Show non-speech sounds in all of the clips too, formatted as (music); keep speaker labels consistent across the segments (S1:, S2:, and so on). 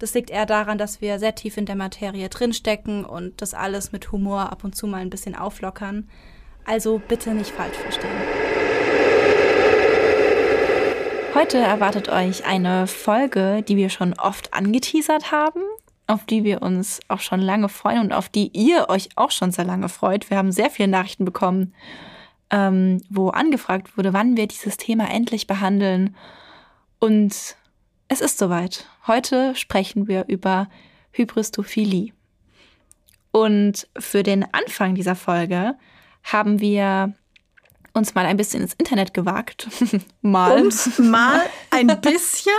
S1: Das liegt eher daran, dass wir sehr tief in der Materie drinstecken und das alles mit Humor ab und zu mal ein bisschen auflockern. Also bitte nicht falsch verstehen. Heute erwartet euch eine Folge, die wir schon oft angeteasert haben, auf die wir uns auch schon lange freuen und auf die ihr euch auch schon sehr lange freut. Wir haben sehr viele Nachrichten bekommen, ähm, wo angefragt wurde, wann wir dieses Thema endlich behandeln. Und es ist soweit. Heute sprechen wir über Hybristophilie. Und für den Anfang dieser Folge haben wir uns mal ein bisschen ins Internet gewagt. (laughs)
S2: mal. Und mal ein (laughs) bisschen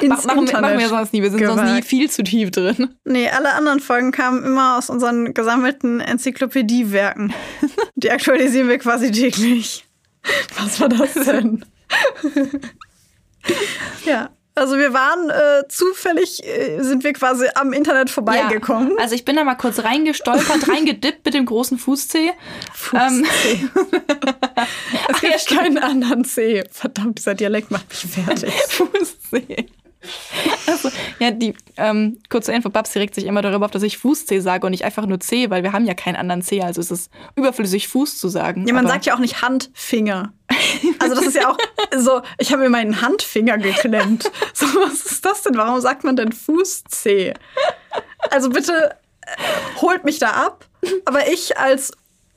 S1: ins machen, Internet machen wir sonst nie. Wir sind gewagt. sonst nie viel zu tief drin.
S2: Nee, alle anderen Folgen kamen immer aus unseren gesammelten Enzyklopädiewerken. Die aktualisieren wir quasi täglich. Was war das denn? (laughs) ja. Also wir waren äh, zufällig, äh, sind wir quasi am Internet vorbeigekommen.
S1: Ja, also ich bin da mal kurz reingestolpert, (laughs) reingedippt mit dem großen Fußzeh.
S2: Fußzeh. Ähm, (laughs) es gibt ja, keinen anderen Zeh. Verdammt, dieser Dialekt macht mich fertig. (laughs) Fußzeh.
S1: Also, ja, die ähm, kurze Info, Babsi regt sich immer darüber auf, dass ich Fußzeh sage und nicht einfach nur C, weil wir haben ja keinen anderen C, also es ist überflüssig, Fuß zu sagen.
S2: Ja, man sagt ja auch nicht Handfinger. Also das ist ja auch so, ich habe mir meinen Handfinger geklemmt. (laughs) So, was ist das denn? Warum sagt man denn Fußzeh? Also bitte äh, holt mich da ab. Aber ich als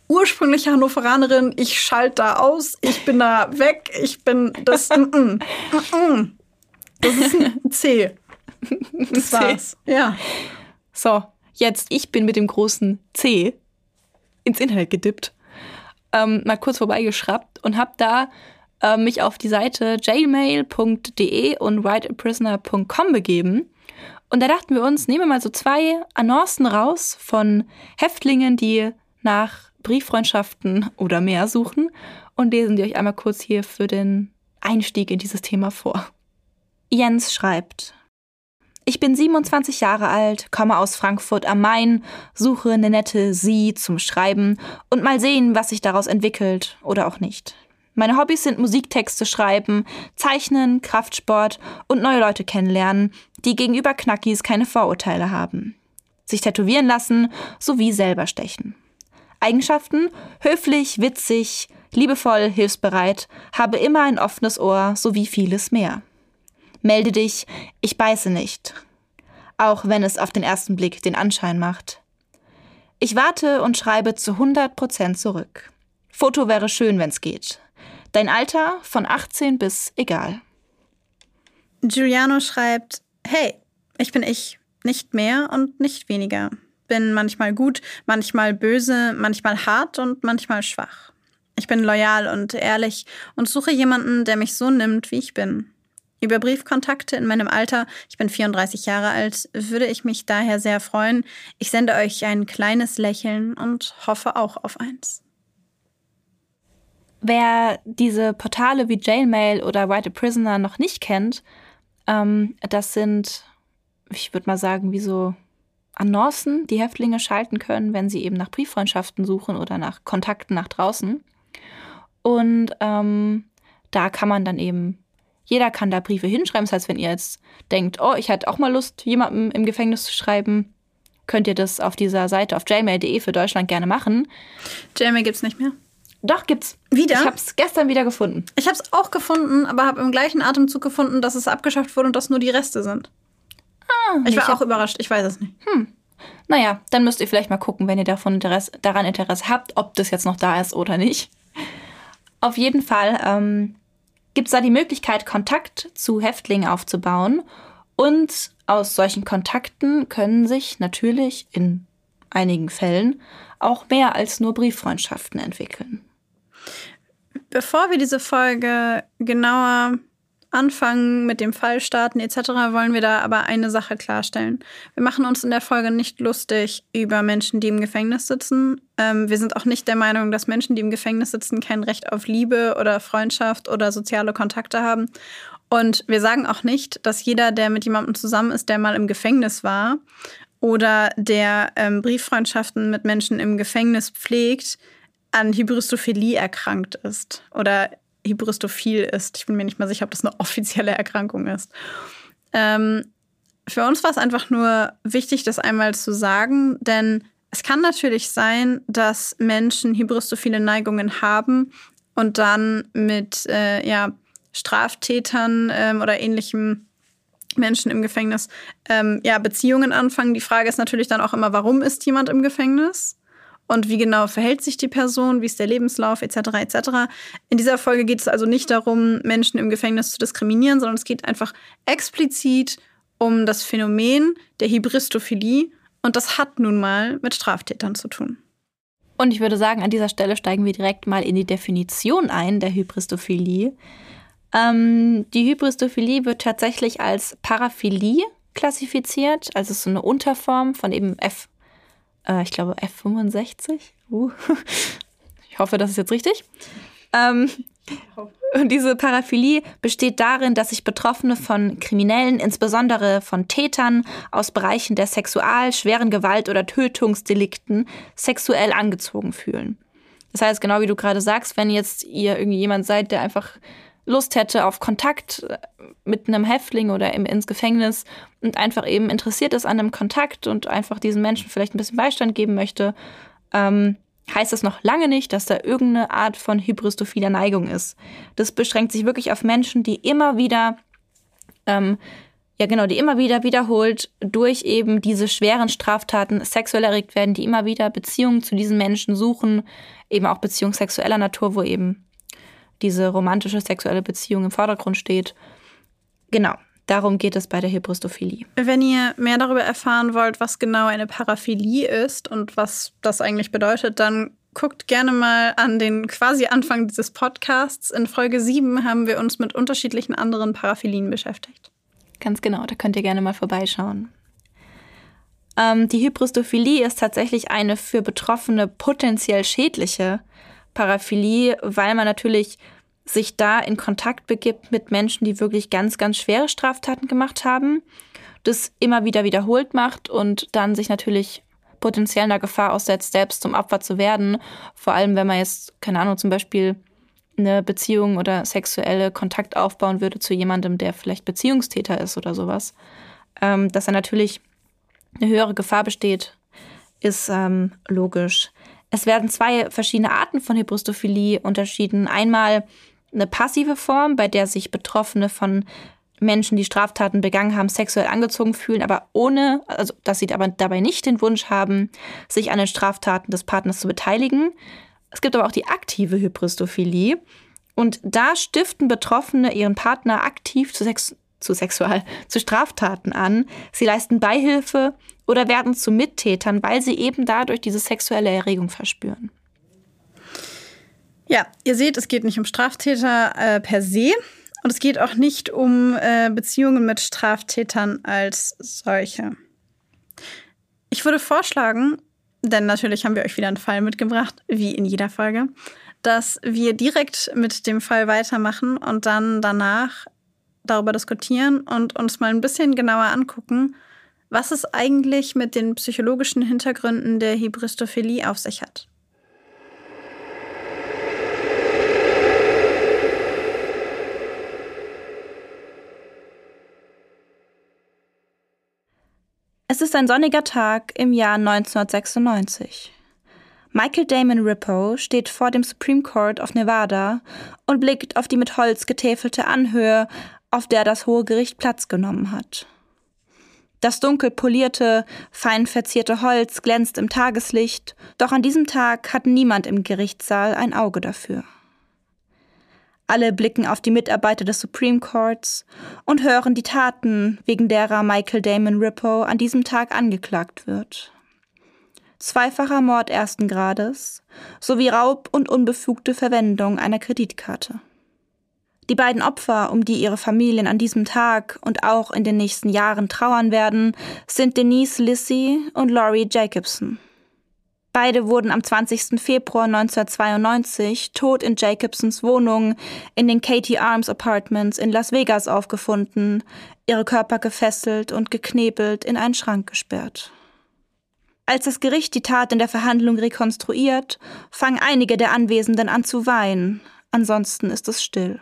S2: ursprüngliche Hannoveranerin, ich schalte da aus, ich bin da weg, ich bin das. Mm -mm, mm das ist ein C. Das C. war's. Ja.
S1: So, jetzt, ich bin mit dem großen C ins Internet gedippt, ähm, mal kurz vorbeigeschraubt und habe da äh, mich auf die Seite jailmail.de und writeaprisoner.com begeben. Und da dachten wir uns, nehmen wir mal so zwei Annoncen raus von Häftlingen, die nach Brieffreundschaften oder mehr suchen und lesen die euch einmal kurz hier für den Einstieg in dieses Thema vor. Jens schreibt, ich bin 27 Jahre alt, komme aus Frankfurt am Main, suche eine nette Sie zum Schreiben und mal sehen, was sich daraus entwickelt oder auch nicht. Meine Hobbys sind Musiktexte schreiben, Zeichnen, Kraftsport und neue Leute kennenlernen, die gegenüber Knackis keine Vorurteile haben. Sich tätowieren lassen sowie selber stechen. Eigenschaften? Höflich, witzig, liebevoll, hilfsbereit, habe immer ein offenes Ohr sowie vieles mehr. Melde dich, ich beiße nicht. Auch wenn es auf den ersten Blick den Anschein macht. Ich warte und schreibe zu 100 Prozent zurück. Foto wäre schön, wenn's geht. Dein Alter von 18 bis egal.
S2: Giuliano schreibt, hey, ich bin ich, nicht mehr und nicht weniger. Bin manchmal gut, manchmal böse, manchmal hart und manchmal schwach. Ich bin loyal und ehrlich und suche jemanden, der mich so nimmt, wie ich bin. Über Briefkontakte in meinem Alter, ich bin 34 Jahre alt, würde ich mich daher sehr freuen. Ich sende euch ein kleines Lächeln und hoffe auch auf eins.
S1: Wer diese Portale wie Jailmail oder Write a Prisoner noch nicht kennt, ähm, das sind, ich würde mal sagen, wie so Annoncen, die Häftlinge schalten können, wenn sie eben nach Brieffreundschaften suchen oder nach Kontakten nach draußen. Und ähm, da kann man dann eben jeder kann da Briefe hinschreiben. Das heißt, wenn ihr jetzt denkt, oh, ich hätte auch mal Lust, jemandem im Gefängnis zu schreiben, könnt ihr das auf dieser Seite auf jmail.de für Deutschland gerne machen.
S2: Jmail gibt's nicht mehr.
S1: Doch, gibt's.
S2: Wieder?
S1: Ich hab's gestern wieder gefunden.
S2: Ich hab's auch gefunden, aber habe im gleichen Atemzug gefunden, dass es abgeschafft wurde und dass nur die Reste sind. Ah, ich war ich auch überrascht, ich weiß es nicht. Hm.
S1: naja, dann müsst ihr vielleicht mal gucken, wenn ihr davon Interesse, daran Interesse habt, ob das jetzt noch da ist oder nicht. Auf jeden Fall ähm, gibt es da die Möglichkeit, Kontakt zu Häftlingen aufzubauen. Und aus solchen Kontakten können sich natürlich in einigen Fällen auch mehr als nur Brieffreundschaften entwickeln.
S2: Bevor wir diese Folge genauer anfangen mit dem Fall starten etc., wollen wir da aber eine Sache klarstellen. Wir machen uns in der Folge nicht lustig über Menschen, die im Gefängnis sitzen. Ähm, wir sind auch nicht der Meinung, dass Menschen, die im Gefängnis sitzen, kein Recht auf Liebe oder Freundschaft oder soziale Kontakte haben. Und wir sagen auch nicht, dass jeder, der mit jemandem zusammen ist, der mal im Gefängnis war oder der ähm, Brieffreundschaften mit Menschen im Gefängnis pflegt, an Hybristophilie erkrankt ist oder Hybristophil ist. Ich bin mir nicht mal sicher, ob das eine offizielle Erkrankung ist. Ähm, für uns war es einfach nur wichtig, das einmal zu sagen, denn es kann natürlich sein, dass Menschen hybristophile Neigungen haben und dann mit äh, ja, Straftätern ähm, oder ähnlichem Menschen im Gefängnis ähm, ja, Beziehungen anfangen. Die Frage ist natürlich dann auch immer, warum ist jemand im Gefängnis? Und wie genau verhält sich die Person, wie ist der Lebenslauf etc. etc. In dieser Folge geht es also nicht darum, Menschen im Gefängnis zu diskriminieren, sondern es geht einfach explizit um das Phänomen der Hybristophilie und das hat nun mal mit Straftätern zu tun.
S1: Und ich würde sagen, an dieser Stelle steigen wir direkt mal in die Definition ein der Hybristophilie. Ähm, die Hybristophilie wird tatsächlich als Paraphilie klassifiziert, also so eine Unterform von eben F äh, ich glaube F65. Uh. (laughs) Ich hoffe, das ist jetzt richtig. Ähm, und diese Paraphilie besteht darin, dass sich Betroffene von Kriminellen, insbesondere von Tätern aus Bereichen der Sexual-, schweren Gewalt- oder Tötungsdelikten sexuell angezogen fühlen. Das heißt, genau wie du gerade sagst, wenn jetzt ihr irgendwie jemand seid, der einfach Lust hätte auf Kontakt äh, mit einem Häftling oder im, ins Gefängnis und einfach eben interessiert ist an einem Kontakt und einfach diesen Menschen vielleicht ein bisschen Beistand geben möchte, ähm, heißt das noch lange nicht, dass da irgendeine Art von hybristophiler Neigung ist. Das beschränkt sich wirklich auf Menschen, die immer wieder, ähm, ja genau, die immer wieder wiederholt durch eben diese schweren Straftaten sexuell erregt werden, die immer wieder Beziehungen zu diesen Menschen suchen, eben auch Beziehungen sexueller Natur, wo eben diese romantische sexuelle Beziehung im Vordergrund steht. Genau, darum geht es bei der Hybristophilie.
S2: Wenn ihr mehr darüber erfahren wollt, was genau eine Paraphilie ist und was das eigentlich bedeutet, dann guckt gerne mal an den quasi Anfang dieses Podcasts. In Folge 7 haben wir uns mit unterschiedlichen anderen Paraphilien beschäftigt.
S1: Ganz genau, da könnt ihr gerne mal vorbeischauen. Ähm, die Hybristophilie ist tatsächlich eine für Betroffene potenziell schädliche Paraphilie, weil man natürlich sich da in Kontakt begibt mit Menschen, die wirklich ganz, ganz schwere Straftaten gemacht haben, das immer wieder wiederholt macht und dann sich natürlich potenziell einer Gefahr aussetzt, selbst zum Opfer zu werden. Vor allem, wenn man jetzt, keine Ahnung, zum Beispiel eine Beziehung oder sexuelle Kontakt aufbauen würde zu jemandem, der vielleicht Beziehungstäter ist oder sowas. Ähm, dass da natürlich eine höhere Gefahr besteht, ist ähm, logisch. Es werden zwei verschiedene Arten von Hybristophilie unterschieden. Einmal eine passive Form, bei der sich Betroffene von Menschen, die Straftaten begangen haben, sexuell angezogen fühlen, aber ohne, also dass sie aber dabei nicht den Wunsch haben, sich an den Straftaten des Partners zu beteiligen. Es gibt aber auch die aktive Hybristophilie. Und da stiften Betroffene ihren Partner aktiv zu, Sex zu Sexual, zu Straftaten an. Sie leisten Beihilfe oder werden zu Mittätern, weil sie eben dadurch diese sexuelle Erregung verspüren.
S2: Ja, ihr seht, es geht nicht um Straftäter äh, per se und es geht auch nicht um äh, Beziehungen mit Straftätern als solche. Ich würde vorschlagen, denn natürlich haben wir euch wieder einen Fall mitgebracht, wie in jeder Folge, dass wir direkt mit dem Fall weitermachen und dann danach darüber diskutieren und uns mal ein bisschen genauer angucken, was es eigentlich mit den psychologischen Hintergründen der Hybristophilie auf sich hat.
S1: Es ist ein sonniger Tag im Jahr 1996. Michael Damon Rippo steht vor dem Supreme Court of Nevada und blickt auf die mit Holz getäfelte Anhöhe, auf der das Hohe Gericht Platz genommen hat. Das dunkel polierte, fein verzierte Holz glänzt im Tageslicht, doch an diesem Tag hat niemand im Gerichtssaal ein Auge dafür. Alle blicken auf die Mitarbeiter des Supreme Courts und hören die Taten, wegen derer Michael Damon Rippo an diesem Tag angeklagt wird. Zweifacher Mord ersten Grades sowie Raub und unbefugte Verwendung einer Kreditkarte. Die beiden Opfer, um die ihre Familien an diesem Tag und auch in den nächsten Jahren trauern werden, sind Denise Lissy und Laurie Jacobson. Beide wurden am 20. Februar 1992 tot in Jacobsons Wohnung in den Katie Arms Apartments in Las Vegas aufgefunden, ihre Körper gefesselt und geknebelt in einen Schrank gesperrt. Als das Gericht die Tat in der Verhandlung rekonstruiert, fangen einige der Anwesenden an zu weinen, ansonsten ist es still.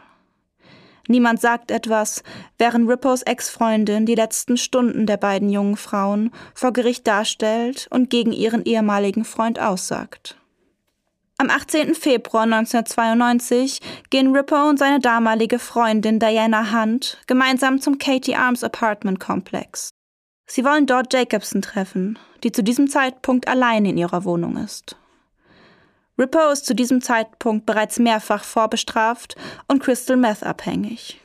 S1: Niemand sagt etwas, während Rippos Ex-Freundin die letzten Stunden der beiden jungen Frauen vor Gericht darstellt und gegen ihren ehemaligen Freund aussagt. Am 18. Februar 1992 gehen Ripper und seine damalige Freundin Diana Hunt gemeinsam zum Katie Arms Apartment Complex. Sie wollen dort Jacobson treffen, die zu diesem Zeitpunkt allein in ihrer Wohnung ist. Ripper ist zu diesem Zeitpunkt bereits mehrfach vorbestraft und Crystal Meth abhängig.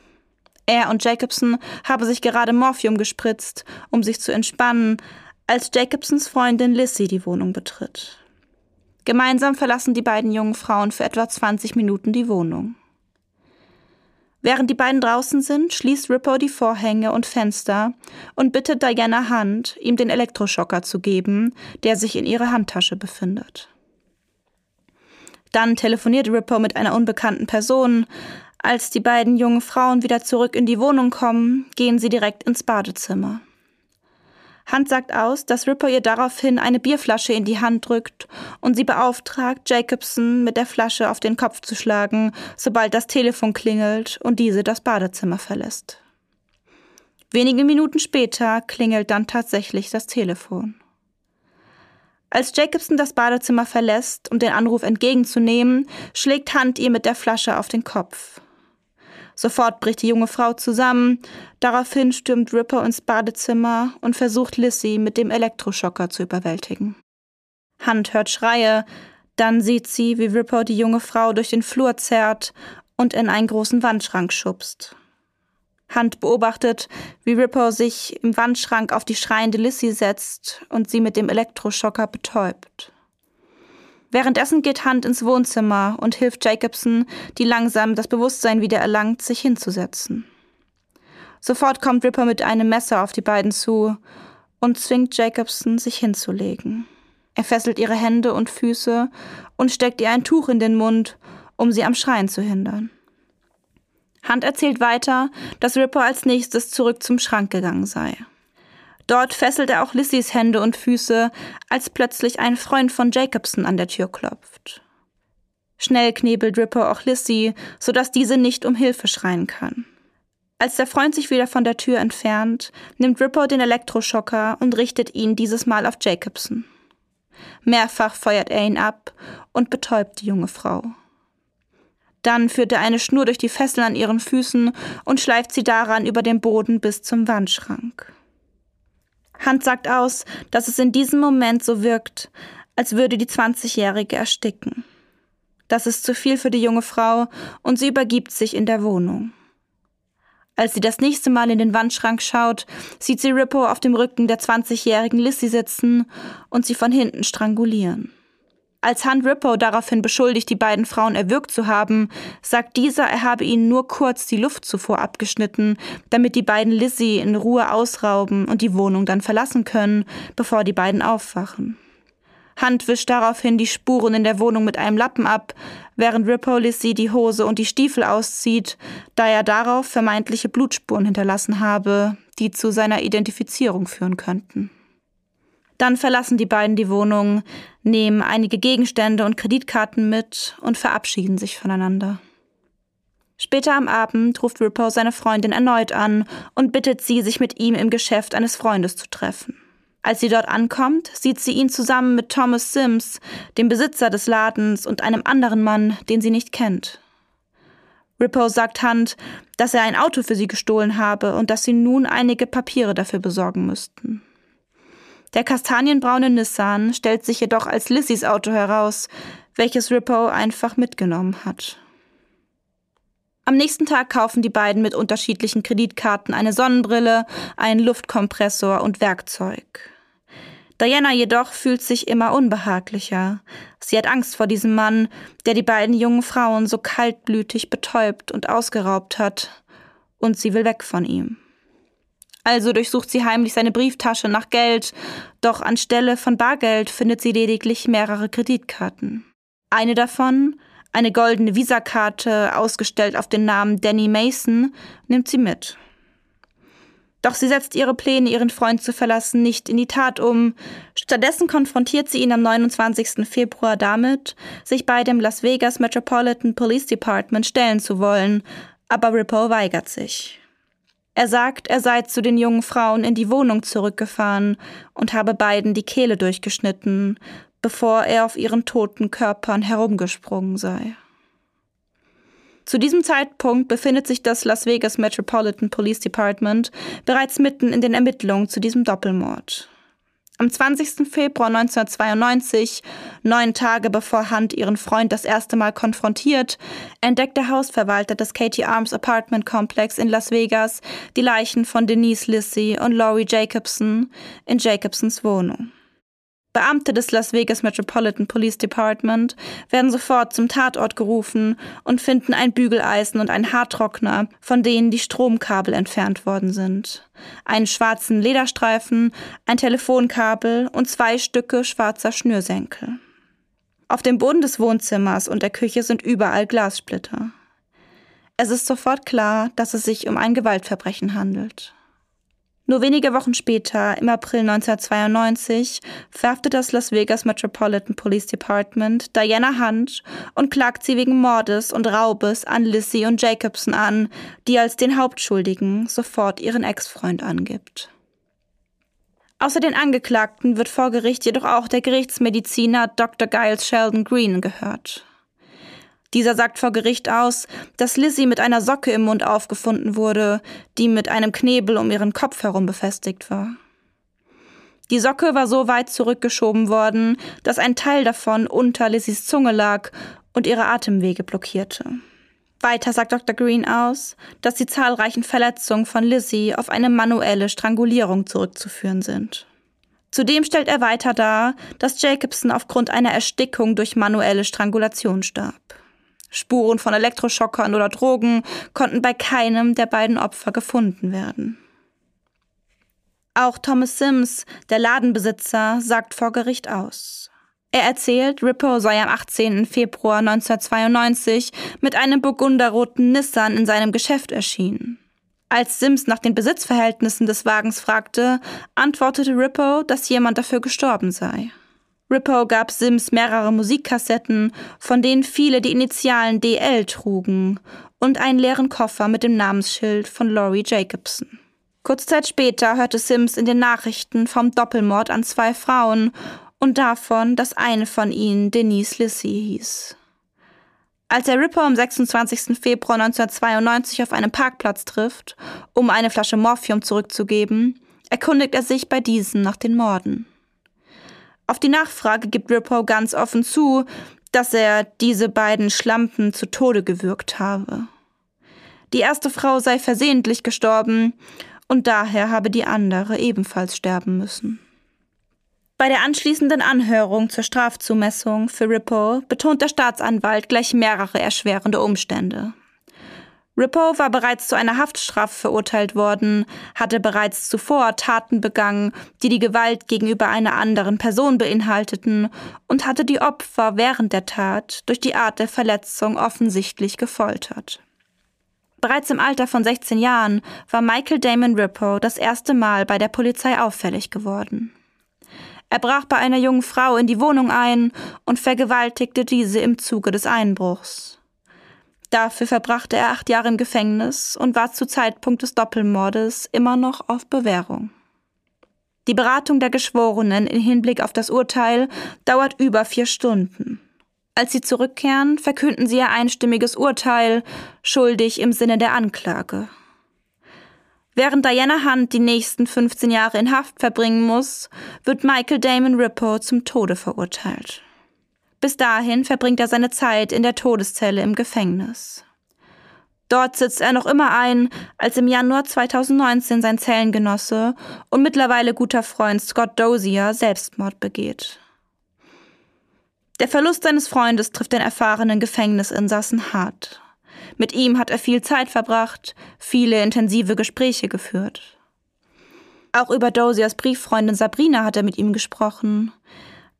S1: Er und Jacobson haben sich gerade Morphium gespritzt, um sich zu entspannen, als Jacobsons Freundin Lissy die Wohnung betritt. Gemeinsam verlassen die beiden jungen Frauen für etwa 20 Minuten die Wohnung. Während die beiden draußen sind, schließt Ripper die Vorhänge und Fenster und bittet Diana Hunt, ihm den Elektroschocker zu geben, der sich in ihrer Handtasche befindet. Dann telefoniert Ripper mit einer unbekannten Person. Als die beiden jungen Frauen wieder zurück in die Wohnung kommen, gehen sie direkt ins Badezimmer. Hunt sagt aus, dass Ripper ihr daraufhin eine Bierflasche in die Hand drückt und sie beauftragt, Jacobson mit der Flasche auf den Kopf zu schlagen, sobald das Telefon klingelt und diese das Badezimmer verlässt. Wenige Minuten später klingelt dann tatsächlich das Telefon. Als Jacobson das Badezimmer verlässt, um den Anruf entgegenzunehmen, schlägt Hunt ihr mit der Flasche auf den Kopf. Sofort bricht die junge Frau zusammen, daraufhin stürmt Ripper ins Badezimmer und versucht Lissy mit dem Elektroschocker zu überwältigen. Hunt hört Schreie, dann sieht sie, wie Ripper die junge Frau durch den Flur zerrt und in einen großen Wandschrank schubst. Hunt beobachtet, wie Ripper sich im Wandschrank auf die schreiende Lissy setzt und sie mit dem Elektroschocker betäubt. Währenddessen geht Hunt ins Wohnzimmer und hilft Jacobson, die langsam das Bewusstsein wieder erlangt, sich hinzusetzen. Sofort kommt Ripper mit einem Messer auf die beiden zu und zwingt Jacobson, sich hinzulegen. Er fesselt ihre Hände und Füße und steckt ihr ein Tuch in den Mund, um sie am Schreien zu hindern. Hunt erzählt weiter, dass Ripper als nächstes zurück zum Schrank gegangen sei. Dort fesselt er auch Lissys Hände und Füße, als plötzlich ein Freund von Jacobson an der Tür klopft. Schnell knebelt Ripper auch Lissy, sodass diese nicht um Hilfe schreien kann. Als der Freund sich wieder von der Tür entfernt, nimmt Ripper den Elektroschocker und richtet ihn dieses Mal auf Jacobson. Mehrfach feuert er ihn ab und betäubt die junge Frau. Dann führt er eine Schnur durch die Fesseln an ihren Füßen und schleift sie daran über den Boden bis zum Wandschrank. Hunt sagt aus, dass es in diesem Moment so wirkt, als würde die 20-Jährige ersticken. Das ist zu viel für die junge Frau und sie übergibt sich in der Wohnung. Als sie das nächste Mal in den Wandschrank schaut, sieht sie Rippo auf dem Rücken der 20-jährigen Lissy sitzen und sie von hinten strangulieren. Als Hunt Rippo daraufhin beschuldigt, die beiden Frauen erwürgt zu haben, sagt dieser, er habe ihnen nur kurz die Luft zuvor abgeschnitten, damit die beiden Lizzie in Ruhe ausrauben und die Wohnung dann verlassen können, bevor die beiden aufwachen. Hunt wischt daraufhin die Spuren in der Wohnung mit einem Lappen ab, während Rippo Lizzie die Hose und die Stiefel auszieht, da er darauf vermeintliche Blutspuren hinterlassen habe, die zu seiner Identifizierung führen könnten. Dann verlassen die beiden die Wohnung, nehmen einige Gegenstände und Kreditkarten mit und verabschieden sich voneinander. Später am Abend ruft Rippo seine Freundin erneut an und bittet sie, sich mit ihm im Geschäft eines Freundes zu treffen. Als sie dort ankommt, sieht sie ihn zusammen mit Thomas Sims, dem Besitzer des Ladens, und einem anderen Mann, den sie nicht kennt. Rippo sagt Hunt, dass er ein Auto für sie gestohlen habe und dass sie nun einige Papiere dafür besorgen müssten. Der kastanienbraune Nissan stellt sich jedoch als Lissys Auto heraus, welches Rippo einfach mitgenommen hat. Am nächsten Tag kaufen die beiden mit unterschiedlichen Kreditkarten eine Sonnenbrille, einen Luftkompressor und Werkzeug. Diana jedoch fühlt sich immer unbehaglicher. Sie hat Angst vor diesem Mann, der die beiden jungen Frauen so kaltblütig betäubt und ausgeraubt hat, und sie will weg von ihm. Also durchsucht sie heimlich seine Brieftasche nach Geld, doch anstelle von Bargeld findet sie lediglich mehrere Kreditkarten. Eine davon, eine goldene Visakarte, ausgestellt auf den Namen Danny Mason, nimmt sie mit. Doch sie setzt ihre Pläne, ihren Freund zu verlassen, nicht in die Tat um. Stattdessen konfrontiert sie ihn am 29. Februar damit, sich bei dem Las Vegas Metropolitan Police Department stellen zu wollen, aber Rippo weigert sich. Er sagt, er sei zu den jungen Frauen in die Wohnung zurückgefahren und habe beiden die Kehle durchgeschnitten, bevor er auf ihren toten Körpern herumgesprungen sei. Zu diesem Zeitpunkt befindet sich das Las Vegas Metropolitan Police Department bereits mitten in den Ermittlungen zu diesem Doppelmord. Am 20. Februar 1992, neun Tage bevor Hunt ihren Freund das erste Mal konfrontiert, entdeckt der Hausverwalter des Katie Arms Apartment Complex in Las Vegas die Leichen von Denise Lissy und Laurie Jacobson in Jacobsons Wohnung. Beamte des Las Vegas Metropolitan Police Department werden sofort zum Tatort gerufen und finden ein Bügeleisen und einen Haartrockner, von denen die Stromkabel entfernt worden sind, einen schwarzen Lederstreifen, ein Telefonkabel und zwei Stücke schwarzer Schnürsenkel. Auf dem Boden des Wohnzimmers und der Küche sind überall Glassplitter. Es ist sofort klar, dass es sich um ein Gewaltverbrechen handelt. Nur wenige Wochen später, im April 1992, verhaftet das Las Vegas Metropolitan Police Department Diana Hunt und klagt sie wegen Mordes und Raubes an Lissy und Jacobson an, die als den Hauptschuldigen sofort ihren Ex-Freund angibt. Außer den Angeklagten wird vor Gericht jedoch auch der Gerichtsmediziner Dr. Giles Sheldon Green gehört. Dieser sagt vor Gericht aus, dass Lizzie mit einer Socke im Mund aufgefunden wurde, die mit einem Knebel um ihren Kopf herum befestigt war. Die Socke war so weit zurückgeschoben worden, dass ein Teil davon unter Lizzies Zunge lag und ihre Atemwege blockierte. Weiter sagt Dr. Green aus, dass die zahlreichen Verletzungen von Lizzie auf eine manuelle Strangulierung zurückzuführen sind. Zudem stellt er weiter dar, dass Jacobson aufgrund einer Erstickung durch manuelle Strangulation starb. Spuren von Elektroschockern oder Drogen konnten bei keinem der beiden Opfer gefunden werden. Auch Thomas Sims, der Ladenbesitzer, sagt vor Gericht aus. Er erzählt, Rippo sei am 18. Februar 1992 mit einem burgunderroten Nissan in seinem Geschäft erschienen. Als Sims nach den Besitzverhältnissen des Wagens fragte, antwortete Rippo, dass jemand dafür gestorben sei. Rippo gab Sims mehrere Musikkassetten, von denen viele die Initialen DL trugen, und einen leeren Koffer mit dem Namensschild von Laurie Jacobson. Kurze Zeit später hörte Sims in den Nachrichten vom Doppelmord an zwei Frauen und davon, dass eine von ihnen Denise Lissy hieß. Als er Ripper am 26. Februar 1992 auf einem Parkplatz trifft, um eine Flasche Morphium zurückzugeben, erkundigt er sich bei diesen nach den Morden. Auf die Nachfrage gibt Rippo ganz offen zu, dass er diese beiden Schlampen zu Tode gewürgt habe. Die erste Frau sei versehentlich gestorben und daher habe die andere ebenfalls sterben müssen. Bei der anschließenden Anhörung zur Strafzumessung für Rippo betont der Staatsanwalt gleich mehrere erschwerende Umstände. Rippo war bereits zu einer Haftstrafe verurteilt worden, hatte bereits zuvor Taten begangen, die die Gewalt gegenüber einer anderen Person beinhalteten und hatte die Opfer während der Tat durch die Art der Verletzung offensichtlich gefoltert. Bereits im Alter von 16 Jahren war Michael Damon Rippo das erste Mal bei der Polizei auffällig geworden. Er brach bei einer jungen Frau in die Wohnung ein und vergewaltigte diese im Zuge des Einbruchs. Dafür verbrachte er acht Jahre im Gefängnis und war zu Zeitpunkt des Doppelmordes immer noch auf Bewährung. Die Beratung der Geschworenen in Hinblick auf das Urteil dauert über vier Stunden. Als sie zurückkehren, verkünden sie ihr einstimmiges Urteil, schuldig im Sinne der Anklage. Während Diana Hunt die nächsten 15 Jahre in Haft verbringen muss, wird Michael Damon Rippo zum Tode verurteilt. Bis dahin verbringt er seine Zeit in der Todeszelle im Gefängnis. Dort sitzt er noch immer ein, als im Januar 2019 sein Zellengenosse und mittlerweile guter Freund Scott Dozier Selbstmord begeht. Der Verlust seines Freundes trifft den erfahrenen Gefängnisinsassen hart. Mit ihm hat er viel Zeit verbracht, viele intensive Gespräche geführt. Auch über Doziers Brieffreundin Sabrina hat er mit ihm gesprochen.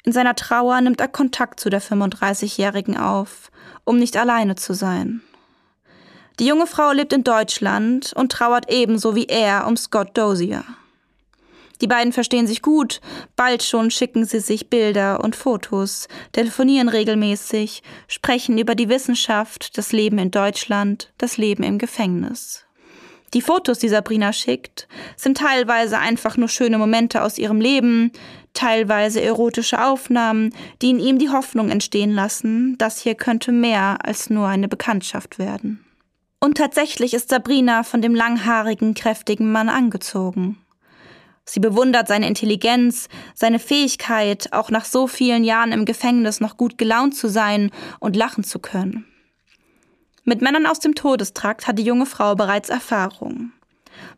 S1: In seiner Trauer nimmt er Kontakt zu der 35-Jährigen auf, um nicht alleine zu sein. Die junge Frau lebt in Deutschland und trauert ebenso wie er um Scott Dozier. Die beiden verstehen sich gut, bald schon schicken sie sich Bilder und Fotos, telefonieren regelmäßig, sprechen über die Wissenschaft, das Leben in Deutschland, das Leben im Gefängnis. Die Fotos, die Sabrina schickt, sind teilweise einfach nur schöne Momente aus ihrem Leben, teilweise erotische Aufnahmen, die in ihm die Hoffnung entstehen lassen, das hier könnte mehr als nur eine Bekanntschaft werden. Und tatsächlich ist Sabrina von dem langhaarigen, kräftigen Mann angezogen. Sie bewundert seine Intelligenz, seine Fähigkeit, auch nach so vielen Jahren im Gefängnis noch gut gelaunt zu sein und lachen zu können. Mit Männern aus dem Todestrakt hat die junge Frau bereits Erfahrung.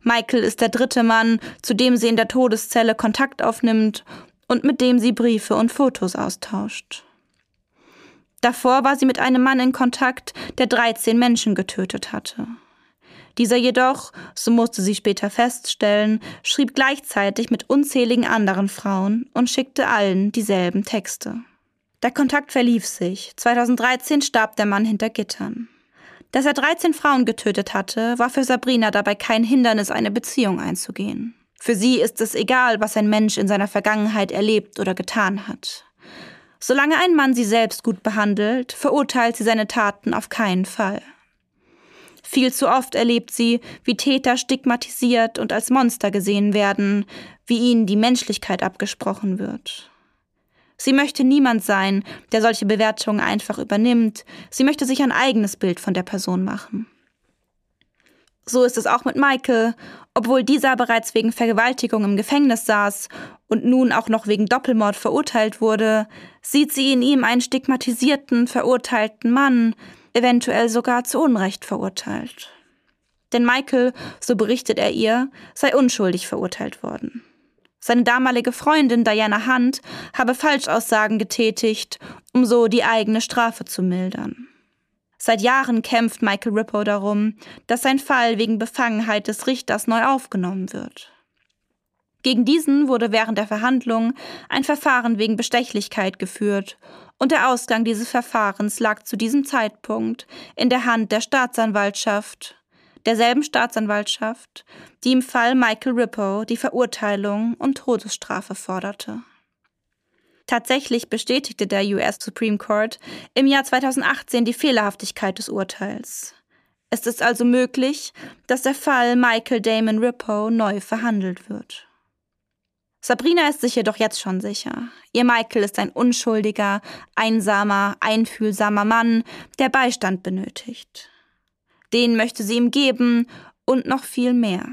S1: Michael ist der dritte Mann, zu dem sie in der Todeszelle Kontakt aufnimmt und mit dem sie Briefe und Fotos austauscht. Davor war sie mit einem Mann in Kontakt, der 13 Menschen getötet hatte. Dieser jedoch, so musste sie später feststellen, schrieb gleichzeitig mit unzähligen anderen Frauen und schickte allen dieselben Texte. Der Kontakt verlief sich. 2013 starb der Mann hinter Gittern. Dass er 13 Frauen getötet hatte, war für Sabrina dabei kein Hindernis, eine Beziehung einzugehen. Für sie ist es egal, was ein Mensch in seiner Vergangenheit erlebt oder getan hat. Solange ein Mann sie selbst gut behandelt, verurteilt sie seine Taten auf keinen Fall. Viel zu oft erlebt sie, wie Täter stigmatisiert und als Monster gesehen werden, wie ihnen die Menschlichkeit abgesprochen wird. Sie möchte niemand sein, der solche Bewertungen einfach übernimmt, sie möchte sich ein eigenes Bild von der Person machen. So ist es auch mit Michael, obwohl dieser bereits wegen Vergewaltigung im Gefängnis saß und nun auch noch wegen Doppelmord verurteilt wurde, sieht sie in ihm einen stigmatisierten, verurteilten Mann, eventuell sogar zu Unrecht verurteilt. Denn Michael, so berichtet er ihr, sei unschuldig verurteilt worden. Seine damalige Freundin Diana Hunt habe Falschaussagen getätigt, um so die eigene Strafe zu mildern. Seit Jahren kämpft Michael Rippo darum, dass sein Fall wegen Befangenheit des Richters neu aufgenommen wird. Gegen diesen wurde während der Verhandlung ein Verfahren wegen Bestechlichkeit geführt und der Ausgang dieses Verfahrens lag zu diesem Zeitpunkt in der Hand der Staatsanwaltschaft, derselben Staatsanwaltschaft, die im Fall Michael Rippo die Verurteilung und Todesstrafe forderte. Tatsächlich bestätigte der US Supreme Court im Jahr 2018 die Fehlerhaftigkeit des Urteils. Es ist also möglich, dass der Fall Michael Damon Rippo neu verhandelt wird. Sabrina ist sich jedoch jetzt schon sicher. Ihr Michael ist ein unschuldiger, einsamer, einfühlsamer Mann, der Beistand benötigt. Den möchte sie ihm geben und noch viel mehr.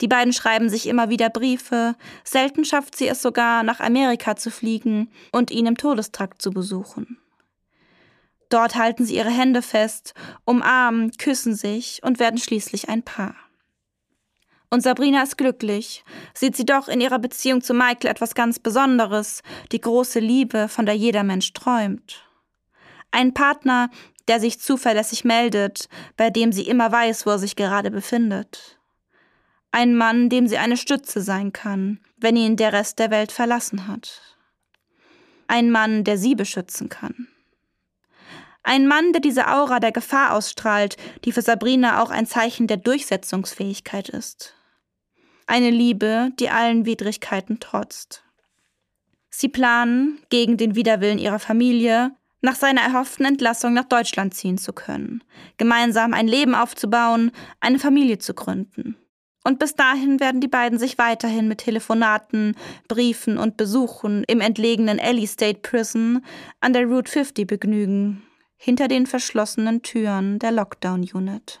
S1: Die beiden schreiben sich immer wieder Briefe, selten schafft sie es sogar, nach Amerika zu fliegen und ihn im Todestrakt zu besuchen. Dort halten sie ihre Hände fest, umarmen, küssen sich und werden schließlich ein Paar. Und Sabrina ist glücklich. Sieht sie doch in ihrer Beziehung zu Michael etwas ganz Besonderes, die große Liebe, von der jeder Mensch träumt. Ein Partner, der sich zuverlässig meldet, bei dem sie immer weiß, wo er sich gerade befindet. Ein Mann, dem sie eine Stütze sein kann, wenn ihn der Rest der Welt verlassen hat. Ein Mann, der sie beschützen kann. Ein Mann, der diese Aura der Gefahr ausstrahlt, die für Sabrina auch ein Zeichen der Durchsetzungsfähigkeit ist eine Liebe, die allen Widrigkeiten trotzt. Sie planen, gegen den Widerwillen ihrer Familie, nach seiner erhofften Entlassung nach Deutschland ziehen zu können, gemeinsam ein Leben aufzubauen, eine Familie zu gründen. Und bis dahin werden die beiden sich weiterhin mit Telefonaten, Briefen und Besuchen im entlegenen Ellie State Prison an der Route 50 begnügen, hinter den verschlossenen Türen der Lockdown Unit.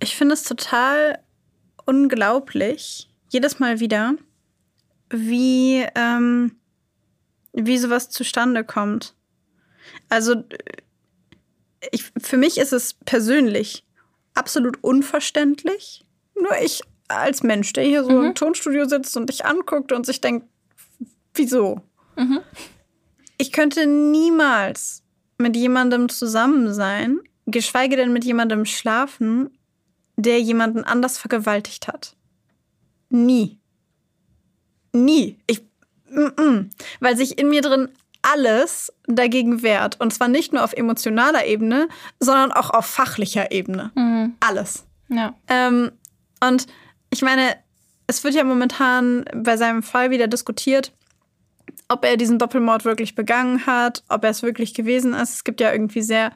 S2: Ich finde es total unglaublich, jedes Mal wieder, wie, ähm, wie sowas zustande kommt. Also, ich, für mich ist es persönlich absolut unverständlich. Nur ich als Mensch, der hier so mhm. im Tonstudio sitzt und dich anguckt und sich denkt, wieso? Mhm. Ich könnte niemals mit jemandem zusammen sein, geschweige denn mit jemandem schlafen, der jemanden anders vergewaltigt hat. Nie. Nie. Ich. Weil sich in mir drin alles dagegen wehrt. Und zwar nicht nur auf emotionaler Ebene, sondern auch auf fachlicher Ebene. Mhm. Alles.
S3: Ja.
S2: Ähm, und ich meine, es wird ja momentan bei seinem Fall wieder diskutiert, ob er diesen Doppelmord wirklich begangen hat, ob er es wirklich gewesen ist. Es gibt ja irgendwie sehr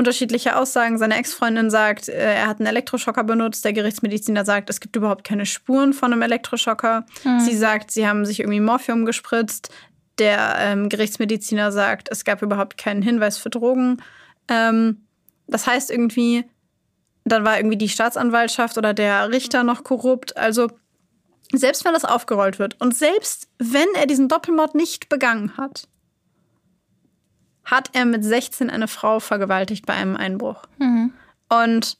S2: unterschiedliche Aussagen. Seine Ex-Freundin sagt, äh, er hat einen Elektroschocker benutzt. Der Gerichtsmediziner sagt, es gibt überhaupt keine Spuren von einem Elektroschocker. Mhm. Sie sagt, sie haben sich irgendwie Morphium gespritzt. Der ähm, Gerichtsmediziner sagt, es gab überhaupt keinen Hinweis für Drogen. Ähm, das heißt irgendwie, dann war irgendwie die Staatsanwaltschaft oder der Richter noch korrupt. Also selbst wenn das aufgerollt wird und selbst wenn er diesen Doppelmord nicht begangen hat, hat er mit 16 eine Frau vergewaltigt bei einem Einbruch. Mhm. Und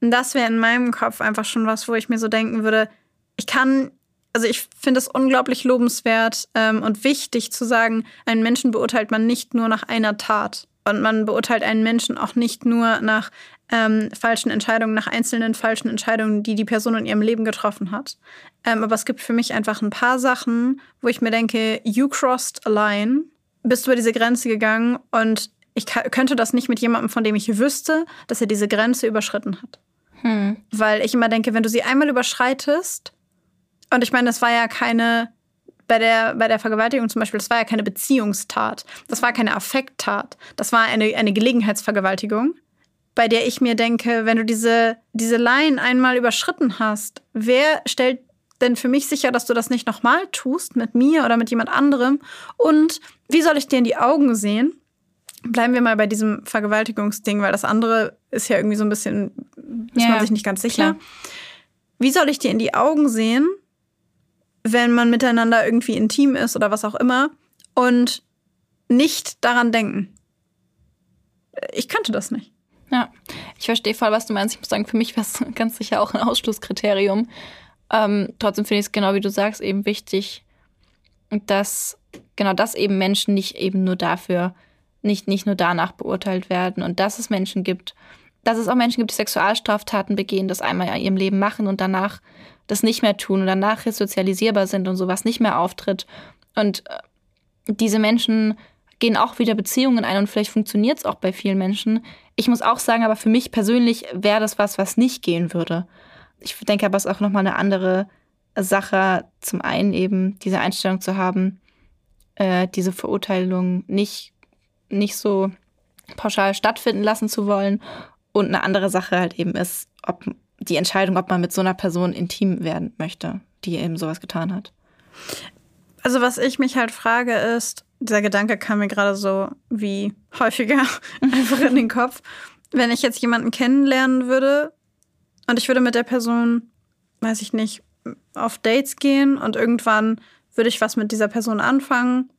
S2: das wäre in meinem Kopf einfach schon was, wo ich mir so denken würde, ich kann, also ich finde es unglaublich lobenswert ähm, und wichtig zu sagen, einen Menschen beurteilt man nicht nur nach einer Tat. Und man beurteilt einen Menschen auch nicht nur nach ähm, falschen Entscheidungen, nach einzelnen falschen Entscheidungen, die die Person in ihrem Leben getroffen hat. Ähm, aber es gibt für mich einfach ein paar Sachen, wo ich mir denke, you crossed a line bist du über diese Grenze gegangen und ich könnte das nicht mit jemandem, von dem ich wüsste, dass er diese Grenze überschritten hat. Hm. Weil ich immer denke, wenn du sie einmal überschreitest, und ich meine, das war ja keine, bei der, bei der Vergewaltigung zum Beispiel, das war ja keine Beziehungstat, das war keine Affekttat, das war eine, eine Gelegenheitsvergewaltigung, bei der ich mir denke, wenn du diese, diese Line einmal überschritten hast, wer stellt denn für mich sicher, dass du das nicht nochmal tust mit mir oder mit jemand anderem? Und wie soll ich dir in die Augen sehen? Bleiben wir mal bei diesem Vergewaltigungsding, weil das andere ist ja irgendwie so ein bisschen, ist ja, man sich nicht ganz sicher. Klar. Wie soll ich dir in die Augen sehen, wenn man miteinander irgendwie intim ist oder was auch immer und nicht daran denken? Ich könnte das nicht.
S3: Ja, ich verstehe voll, was du meinst. Ich muss sagen, für mich wäre es (laughs) ganz sicher auch ein Ausschlusskriterium, ähm, trotzdem finde ich es genau wie du sagst eben wichtig, dass genau das eben Menschen nicht eben nur dafür, nicht, nicht nur danach beurteilt werden und dass es Menschen gibt, dass es auch Menschen gibt, die Sexualstraftaten begehen, das einmal in ihrem Leben machen und danach das nicht mehr tun und danach resozialisierbar sind und sowas nicht mehr auftritt. Und äh, diese Menschen gehen auch wieder Beziehungen ein und vielleicht funktioniert es auch bei vielen Menschen. Ich muss auch sagen, aber für mich persönlich wäre das was, was nicht gehen würde ich denke aber, es ist auch nochmal eine andere Sache, zum einen eben diese Einstellung zu haben, äh, diese Verurteilung nicht, nicht so pauschal stattfinden lassen zu wollen. Und eine andere Sache halt eben ist, ob die Entscheidung, ob man mit so einer Person intim werden möchte, die eben sowas getan hat.
S2: Also was ich mich halt frage ist, dieser Gedanke kam mir gerade so wie häufiger (laughs) einfach in den Kopf. Wenn ich jetzt jemanden kennenlernen würde, und ich würde mit der Person, weiß ich nicht, auf Dates gehen und irgendwann würde ich was mit dieser Person anfangen.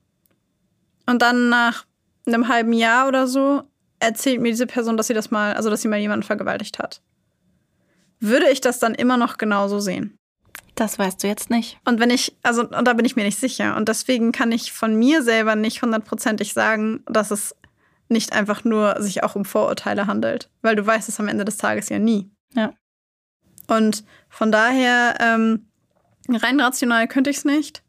S2: Und dann nach einem halben Jahr oder so erzählt mir diese Person, dass sie das mal, also dass sie mal jemanden vergewaltigt hat. Würde ich das dann immer noch genauso sehen?
S3: Das weißt du jetzt nicht.
S2: Und wenn ich, also, und da bin ich mir nicht sicher. Und deswegen kann ich von mir selber nicht hundertprozentig sagen, dass es nicht einfach nur sich auch um Vorurteile handelt. Weil du weißt es am Ende des Tages ja nie.
S3: Ja.
S2: Und von daher, ähm, rein rational könnte ich es nicht.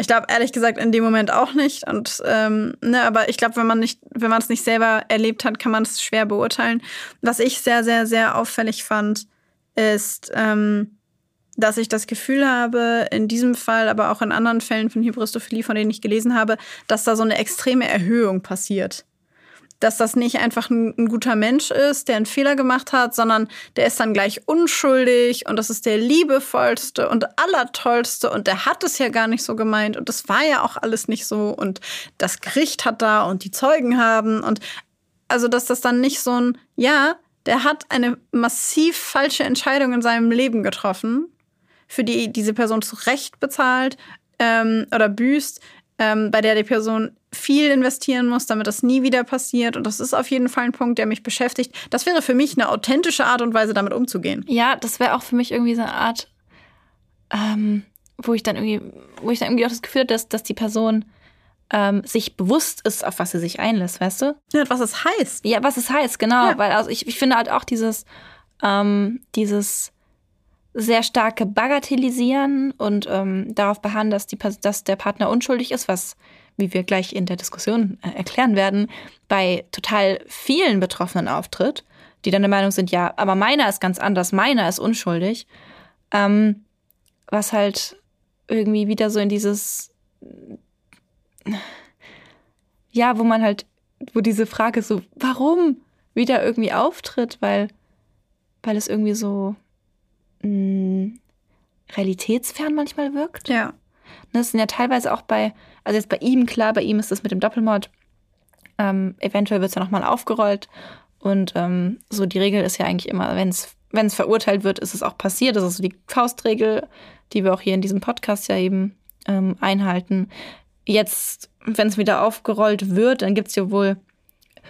S2: Ich glaube, ehrlich gesagt, in dem Moment auch nicht. Und ähm, ne, aber ich glaube, wenn man nicht, wenn man es nicht selber erlebt hat, kann man es schwer beurteilen. Was ich sehr, sehr, sehr auffällig fand, ist, ähm, dass ich das Gefühl habe, in diesem Fall, aber auch in anderen Fällen von Hybristophilie, von denen ich gelesen habe, dass da so eine extreme Erhöhung passiert. Dass das nicht einfach ein, ein, guter Mensch ist, der einen Fehler gemacht hat, sondern der ist dann gleich unschuldig und das ist der liebevollste und allertollste und der hat es ja gar nicht so gemeint und das war ja auch alles nicht so und das Gericht hat da und die Zeugen haben und also, dass das dann nicht so ein, ja, der hat eine massiv falsche Entscheidung in seinem Leben getroffen für die diese Person zu Recht bezahlt ähm, oder büßt, ähm, bei der die Person viel investieren muss, damit das nie wieder passiert. Und das ist auf jeden Fall ein Punkt, der mich beschäftigt. Das wäre für mich eine authentische Art und Weise, damit umzugehen.
S1: Ja, das wäre auch für mich irgendwie so eine Art, ähm, wo ich dann irgendwie, wo ich dann irgendwie auch das Gefühl habe, dass, dass die Person ähm, sich bewusst ist, auf was sie sich einlässt, weißt du?
S2: Ja, was es heißt.
S1: Ja, was es heißt, genau. Ja. Weil also ich, ich finde halt auch dieses, ähm, dieses sehr starke Bagatellisieren und ähm, darauf beharren, dass, die, dass der Partner unschuldig ist, was, wie wir gleich in der Diskussion äh, erklären werden, bei total vielen Betroffenen auftritt, die dann der Meinung sind, ja, aber meiner ist ganz anders, meiner ist unschuldig. Ähm, was halt irgendwie wieder so in dieses, ja, wo man halt, wo diese Frage so, warum wieder irgendwie auftritt, weil, weil es irgendwie so mh, mm, realitätsfern manchmal wirkt.
S2: Ja.
S1: Das sind ja teilweise auch bei, also jetzt bei ihm, klar, bei ihm ist das mit dem Doppelmord, ähm, eventuell wird es ja nochmal aufgerollt. Und ähm, so die Regel ist ja eigentlich immer, wenn es wenn es verurteilt wird, ist es auch passiert. Das ist so die Faustregel, die wir auch hier in diesem Podcast ja eben ähm, einhalten. Jetzt, wenn es wieder aufgerollt wird, dann gibt es ja wohl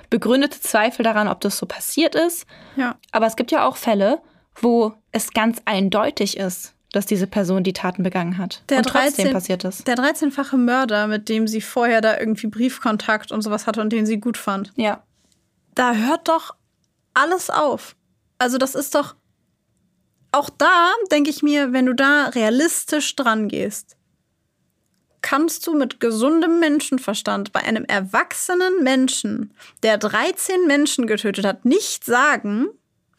S1: begründete Zweifel daran, ob das so passiert ist.
S2: Ja.
S1: Aber es gibt ja auch Fälle, wo es ganz eindeutig ist, dass diese Person die Taten begangen hat.
S2: Der
S1: und trotzdem
S2: 13,
S1: passiert ist.
S2: Der 13-fache Mörder, mit dem sie vorher da irgendwie Briefkontakt und sowas hatte und den sie gut fand.
S1: Ja.
S2: Da hört doch alles auf. Also das ist doch auch da, denke ich mir, wenn du da realistisch dran gehst, kannst du mit gesundem Menschenverstand bei einem erwachsenen Menschen, der 13 Menschen getötet hat, nicht sagen,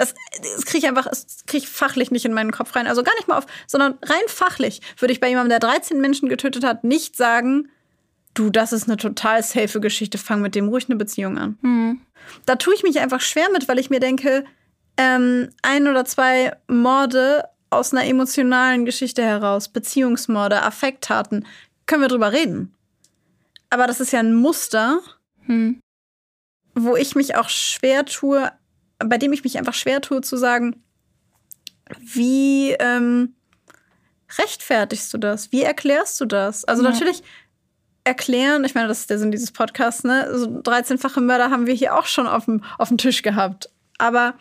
S2: das, das kriege ich einfach, das kriege ich fachlich nicht in meinen Kopf rein. Also gar nicht mal auf, sondern rein fachlich würde ich bei jemandem, der 13 Menschen getötet hat, nicht sagen, du, das ist eine total safe Geschichte, fang mit dem ruhig eine Beziehung an.
S1: Mhm.
S2: Da tue ich mich einfach schwer mit, weil ich mir denke, ähm, ein oder zwei Morde aus einer emotionalen Geschichte heraus, Beziehungsmorde, Affekttaten, können wir drüber reden. Aber das ist ja ein Muster,
S1: hm.
S2: wo ich mich auch schwer tue, bei dem ich mich einfach schwer tue zu sagen, wie ähm, rechtfertigst du das? Wie erklärst du das? Also ja. natürlich erklären, ich meine, das ist der Sinn dieses Podcasts, ne? So 13-fache Mörder haben wir hier auch schon auf dem, auf dem Tisch gehabt. Aber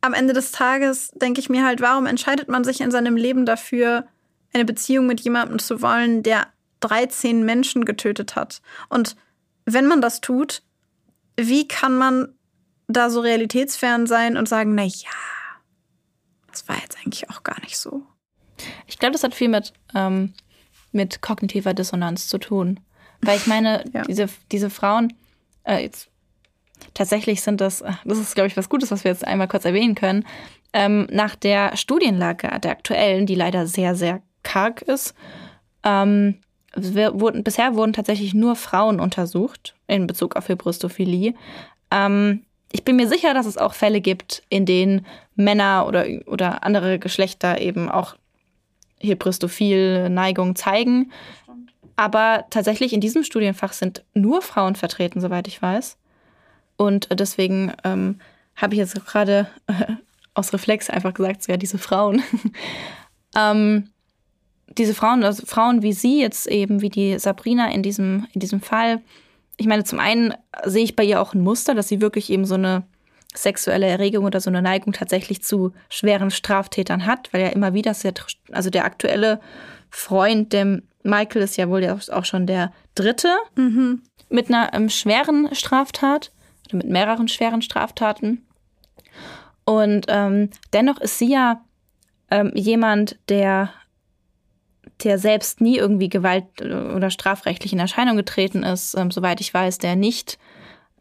S2: am Ende des Tages denke ich mir halt, warum entscheidet man sich in seinem Leben dafür, eine Beziehung mit jemandem zu wollen, der 13 Menschen getötet hat? Und wenn man das tut, wie kann man da so realitätsfern sein und sagen, na ja, das war jetzt eigentlich auch gar nicht so.
S1: Ich glaube, das hat viel mit, ähm, mit kognitiver Dissonanz zu tun. Weil ich meine, ja. diese, diese Frauen, äh, jetzt, tatsächlich sind das, äh, das ist, glaube ich, was Gutes, was wir jetzt einmal kurz erwähnen können, ähm, nach der Studienlage, der aktuellen, die leider sehr, sehr karg ist, ähm, wurden, bisher wurden tatsächlich nur Frauen untersucht in Bezug auf Hybristophilie. Ähm, ich bin mir sicher, dass es auch Fälle gibt, in denen Männer oder, oder andere Geschlechter eben auch Hybristophil Neigung zeigen. Aber tatsächlich in diesem Studienfach sind nur Frauen vertreten, soweit ich weiß. Und deswegen ähm, habe ich jetzt gerade äh, (laughs) aus Reflex einfach gesagt, so ja, diese Frauen. (laughs) ähm, diese Frauen, also Frauen wie sie jetzt eben, wie die Sabrina in diesem, in diesem Fall, ich meine, zum einen sehe ich bei ihr auch ein Muster, dass sie wirklich eben so eine sexuelle Erregung oder so eine Neigung tatsächlich zu schweren Straftätern hat, weil ja immer wieder, also der aktuelle Freund, dem Michael ist ja wohl auch schon der dritte
S2: mhm.
S1: mit einer ähm, schweren Straftat oder mit mehreren schweren Straftaten. Und ähm, dennoch ist sie ja ähm, jemand, der der selbst nie irgendwie gewalt- oder strafrechtlich in Erscheinung getreten ist, ähm, soweit ich weiß, der nicht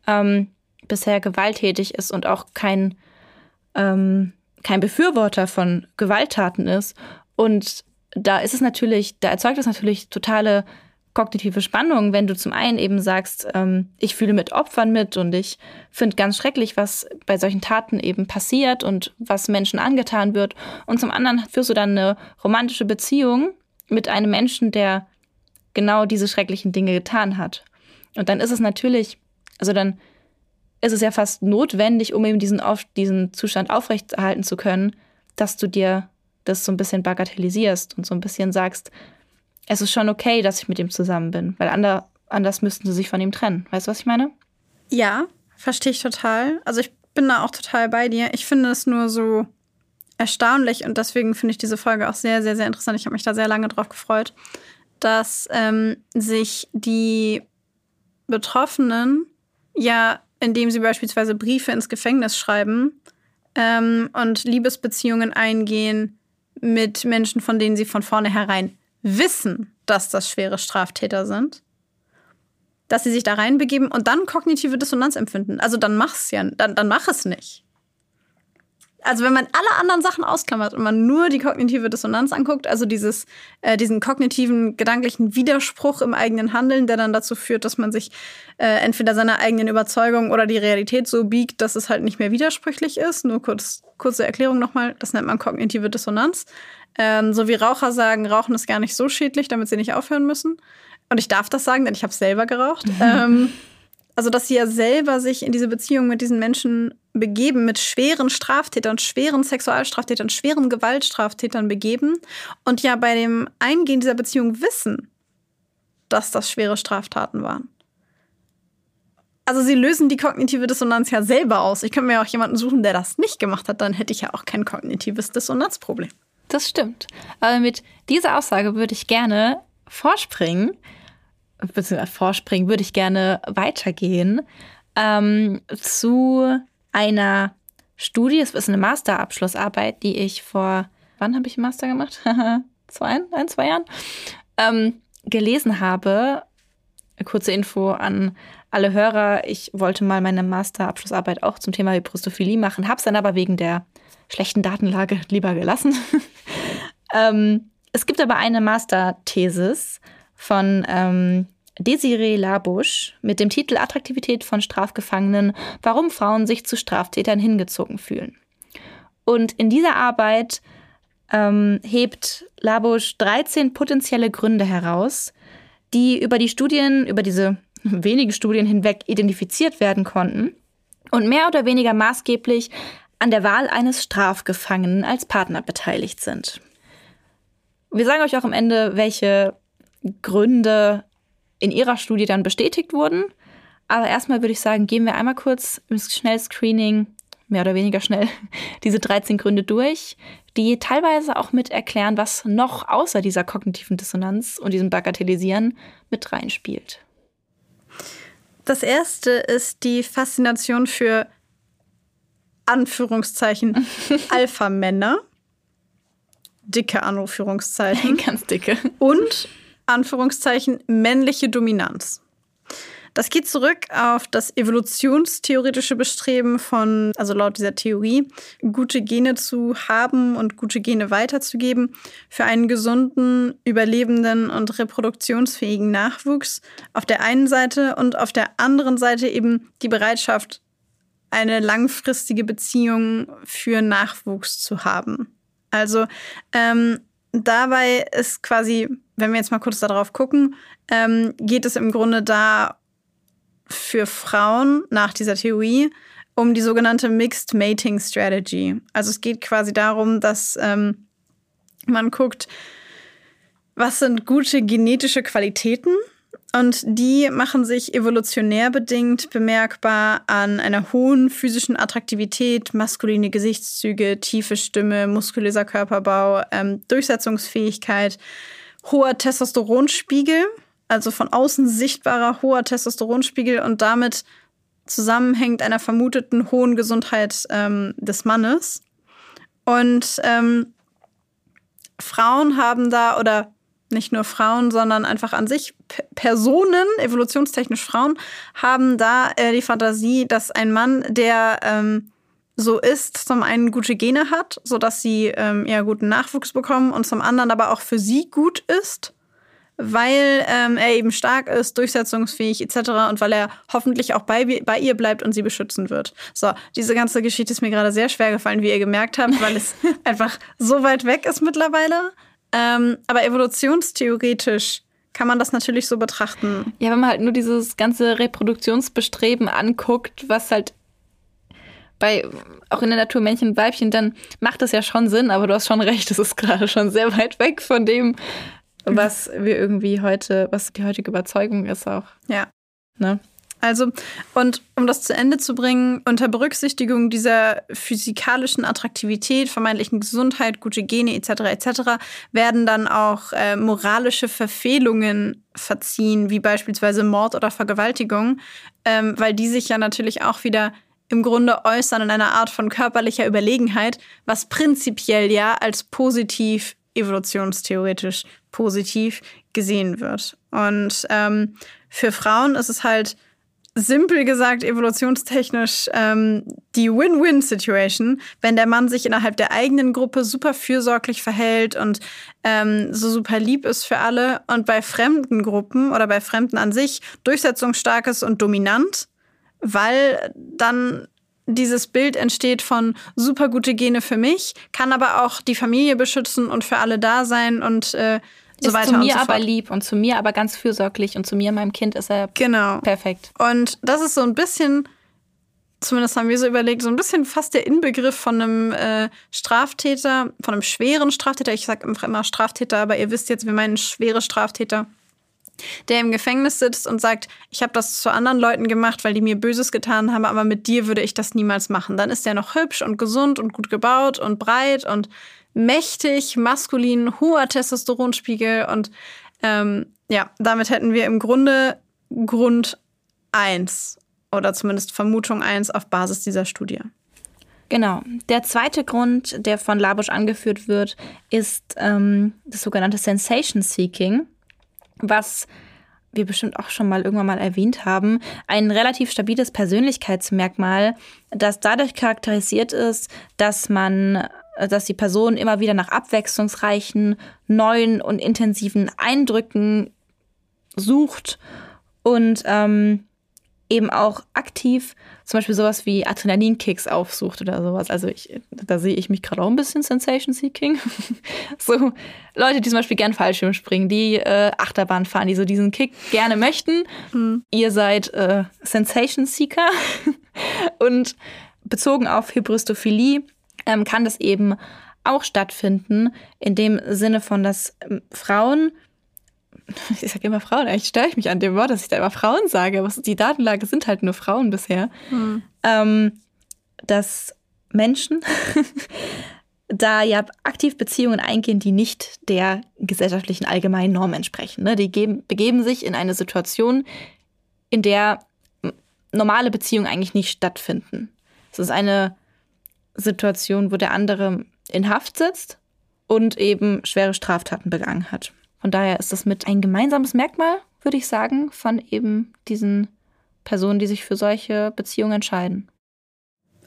S1: ähm, bisher gewalttätig ist und auch kein, ähm, kein Befürworter von Gewalttaten ist. Und da ist es natürlich, da erzeugt es natürlich totale kognitive Spannung, wenn du zum einen eben sagst, ähm, ich fühle mit Opfern mit und ich finde ganz schrecklich, was bei solchen Taten eben passiert und was Menschen angetan wird. Und zum anderen führst du dann eine romantische Beziehung mit einem Menschen, der genau diese schrecklichen Dinge getan hat. Und dann ist es natürlich, also dann ist es ja fast notwendig, um eben diesen, auf, diesen Zustand aufrechterhalten zu können, dass du dir das so ein bisschen bagatellisierst und so ein bisschen sagst, es ist schon okay, dass ich mit ihm zusammen bin, weil ander, anders müssten sie sich von ihm trennen. Weißt du, was ich meine?
S2: Ja, verstehe ich total. Also ich bin da auch total bei dir. Ich finde es nur so erstaunlich und deswegen finde ich diese Folge auch sehr, sehr, sehr interessant. Ich habe mich da sehr lange drauf gefreut, dass ähm, sich die Betroffenen ja, indem sie beispielsweise Briefe ins Gefängnis schreiben ähm, und Liebesbeziehungen eingehen mit Menschen, von denen sie von vornherein wissen, dass das schwere Straftäter sind, dass sie sich da reinbegeben und dann kognitive Dissonanz empfinden. Also dann mach's ja, dann, dann mach es nicht. Also wenn man alle anderen Sachen ausklammert und man nur die kognitive Dissonanz anguckt, also dieses, äh, diesen kognitiven, gedanklichen Widerspruch im eigenen Handeln, der dann dazu führt, dass man sich äh, entweder seiner eigenen Überzeugung oder die Realität so biegt, dass es halt nicht mehr widersprüchlich ist. Nur kurz, kurze Erklärung nochmal, das nennt man kognitive Dissonanz. Ähm, so wie Raucher sagen, Rauchen ist gar nicht so schädlich, damit sie nicht aufhören müssen. Und ich darf das sagen, denn ich habe selber geraucht. (laughs) ähm, also, dass sie ja selber sich in diese Beziehung mit diesen Menschen begeben, mit schweren Straftätern, schweren Sexualstraftätern, schweren Gewaltstraftätern begeben und ja bei dem Eingehen dieser Beziehung wissen, dass das schwere Straftaten waren. Also sie lösen die kognitive Dissonanz ja selber aus. Ich könnte mir auch jemanden suchen, der das nicht gemacht hat, dann hätte ich ja auch kein kognitives Dissonanzproblem.
S3: Das stimmt. Aber mit dieser Aussage würde ich gerne vorspringen, beziehungsweise vorspringen, würde ich gerne weitergehen ähm, zu einer Studie. Es ist eine Masterabschlussarbeit, die ich vor, wann habe ich einen Master gemacht? (laughs) zwei, ein, zwei Jahren. Ähm, gelesen habe. Kurze Info an alle Hörer. Ich wollte mal meine Masterabschlussarbeit auch zum Thema Hybristophilie machen, habe es dann aber wegen der schlechten Datenlage (laughs) lieber gelassen. (laughs) ähm, es gibt aber eine Masterthesis von ähm, Desiree Labusch mit dem Titel Attraktivität von Strafgefangenen, warum Frauen sich zu Straftätern hingezogen fühlen. Und in dieser Arbeit ähm, hebt Labusch 13 potenzielle Gründe heraus, die über die Studien, über diese (laughs) wenigen Studien hinweg identifiziert werden konnten und mehr oder weniger maßgeblich an der Wahl eines Strafgefangenen als Partner beteiligt sind. Wir sagen euch auch am Ende, welche Gründe in ihrer Studie dann bestätigt wurden. Aber erstmal würde ich sagen, gehen wir einmal kurz im Schnellscreening, mehr oder weniger schnell, (laughs) diese 13 Gründe durch, die teilweise auch mit erklären, was noch außer dieser kognitiven Dissonanz und diesem Bagatellisieren mit reinspielt.
S2: Das erste ist die Faszination für Anführungszeichen (laughs) Alpha-Männer. Dicke Anführungszeichen.
S3: Ganz dicke.
S2: Und Anführungszeichen männliche Dominanz. Das geht zurück auf das evolutionstheoretische Bestreben von, also laut dieser Theorie, gute Gene zu haben und gute Gene weiterzugeben für einen gesunden, überlebenden und reproduktionsfähigen Nachwuchs auf der einen Seite und auf der anderen Seite eben die Bereitschaft, eine langfristige Beziehung für Nachwuchs zu haben. Also ähm, dabei ist quasi, wenn wir jetzt mal kurz darauf gucken, ähm, geht es im Grunde da für Frauen nach dieser Theorie um die sogenannte Mixed Mating Strategy. Also es geht quasi darum, dass ähm, man guckt, was sind gute genetische Qualitäten und die machen sich evolutionär bedingt bemerkbar an einer hohen physischen Attraktivität, maskuline Gesichtszüge, tiefe Stimme, muskulöser Körperbau, ähm, Durchsetzungsfähigkeit, hoher Testosteronspiegel, also von außen sichtbarer hoher Testosteronspiegel und damit zusammenhängt einer vermuteten hohen Gesundheit ähm, des Mannes. Und ähm, Frauen haben da oder nicht nur Frauen, sondern einfach an sich P Personen, evolutionstechnisch Frauen, haben da äh, die Fantasie, dass ein Mann, der ähm, so ist, zum einen gute Gene hat, sodass sie ähm, eher guten Nachwuchs bekommen und zum anderen aber auch für sie gut ist, weil ähm, er eben stark ist, durchsetzungsfähig etc. und weil er hoffentlich auch bei, bei ihr bleibt und sie beschützen wird. So, diese ganze Geschichte ist mir gerade sehr schwer gefallen, wie ihr gemerkt habt, weil es (laughs) einfach so weit weg ist mittlerweile. Ähm, aber evolutionstheoretisch kann man das natürlich so betrachten.
S3: Ja, wenn man halt nur dieses ganze Reproduktionsbestreben anguckt, was halt bei auch in der Natur Männchen und Weibchen, dann macht das ja schon Sinn, aber du hast schon recht, es ist gerade schon sehr weit weg von dem, was wir irgendwie heute, was die heutige Überzeugung ist auch.
S2: Ja.
S3: Ne?
S2: Also, und um das zu Ende zu bringen, unter Berücksichtigung dieser physikalischen Attraktivität, vermeintlichen Gesundheit, gute Gene etc. etc. werden dann auch äh, moralische Verfehlungen verziehen, wie beispielsweise Mord oder Vergewaltigung, ähm, weil die sich ja natürlich auch wieder im Grunde äußern in einer Art von körperlicher Überlegenheit, was prinzipiell ja als positiv evolutionstheoretisch positiv gesehen wird. Und ähm, für Frauen ist es halt simpel gesagt evolutionstechnisch ähm, die Win-Win-Situation, wenn der Mann sich innerhalb der eigenen Gruppe super fürsorglich verhält und ähm, so super lieb ist für alle und bei fremden Gruppen oder bei Fremden an sich durchsetzungsstark ist und dominant, weil dann dieses Bild entsteht von super gute Gene für mich, kann aber auch die Familie beschützen und für alle da sein und äh, so
S3: ist
S2: weiter
S3: zu mir
S2: so
S3: aber lieb und zu mir aber ganz fürsorglich und zu mir, meinem Kind, ist er
S2: Genau.
S3: perfekt.
S2: Und das ist so ein bisschen, zumindest haben wir so überlegt, so ein bisschen fast der Inbegriff von einem äh, Straftäter, von einem schweren Straftäter. Ich sage einfach immer Straftäter, aber ihr wisst jetzt, wir meinen schwere Straftäter, der im Gefängnis sitzt und sagt, ich habe das zu anderen Leuten gemacht, weil die mir Böses getan haben, aber mit dir würde ich das niemals machen. Dann ist er noch hübsch und gesund und gut gebaut und breit und mächtig, maskulin, hoher Testosteronspiegel und ähm, ja, damit hätten wir im Grunde Grund 1 oder zumindest Vermutung 1 auf Basis dieser Studie.
S1: Genau. Der zweite Grund, der von Labusch angeführt wird, ist ähm, das sogenannte Sensation Seeking, was wir bestimmt auch schon mal irgendwann mal erwähnt haben, ein relativ stabiles Persönlichkeitsmerkmal, das dadurch charakterisiert ist, dass man, dass die Person immer wieder nach abwechslungsreichen, neuen und intensiven Eindrücken sucht und ähm, eben auch aktiv zum Beispiel sowas wie Adrenalinkicks aufsucht oder sowas. Also ich, da sehe ich mich gerade auch ein bisschen Sensation Seeking. (laughs) so Leute, die zum Beispiel gern Fallschirm springen, die äh, Achterbahn fahren, die so diesen Kick gerne möchten. Ihr seid äh, Sensation Seeker. (laughs) Und bezogen auf Hybristophilie ähm, kann das eben auch stattfinden, in dem Sinne von, dass ähm, Frauen (laughs)
S3: Ich sage immer Frauen, eigentlich störe ich mich an dem Wort, dass ich da immer Frauen sage. Aber die Datenlage sind halt nur Frauen bisher.
S1: ähm, dass Menschen (laughs) da ja aktiv Beziehungen eingehen, die nicht der gesellschaftlichen allgemeinen Norm entsprechen. Ne? Die geben, begeben sich in eine Situation, in der normale Beziehungen eigentlich nicht stattfinden. Es ist eine Situation, wo der andere in Haft sitzt und eben schwere Straftaten begangen hat. Von daher ist das mit ein gemeinsames Merkmal, würde ich sagen, von eben diesen Personen, die sich für solche Beziehungen entscheiden.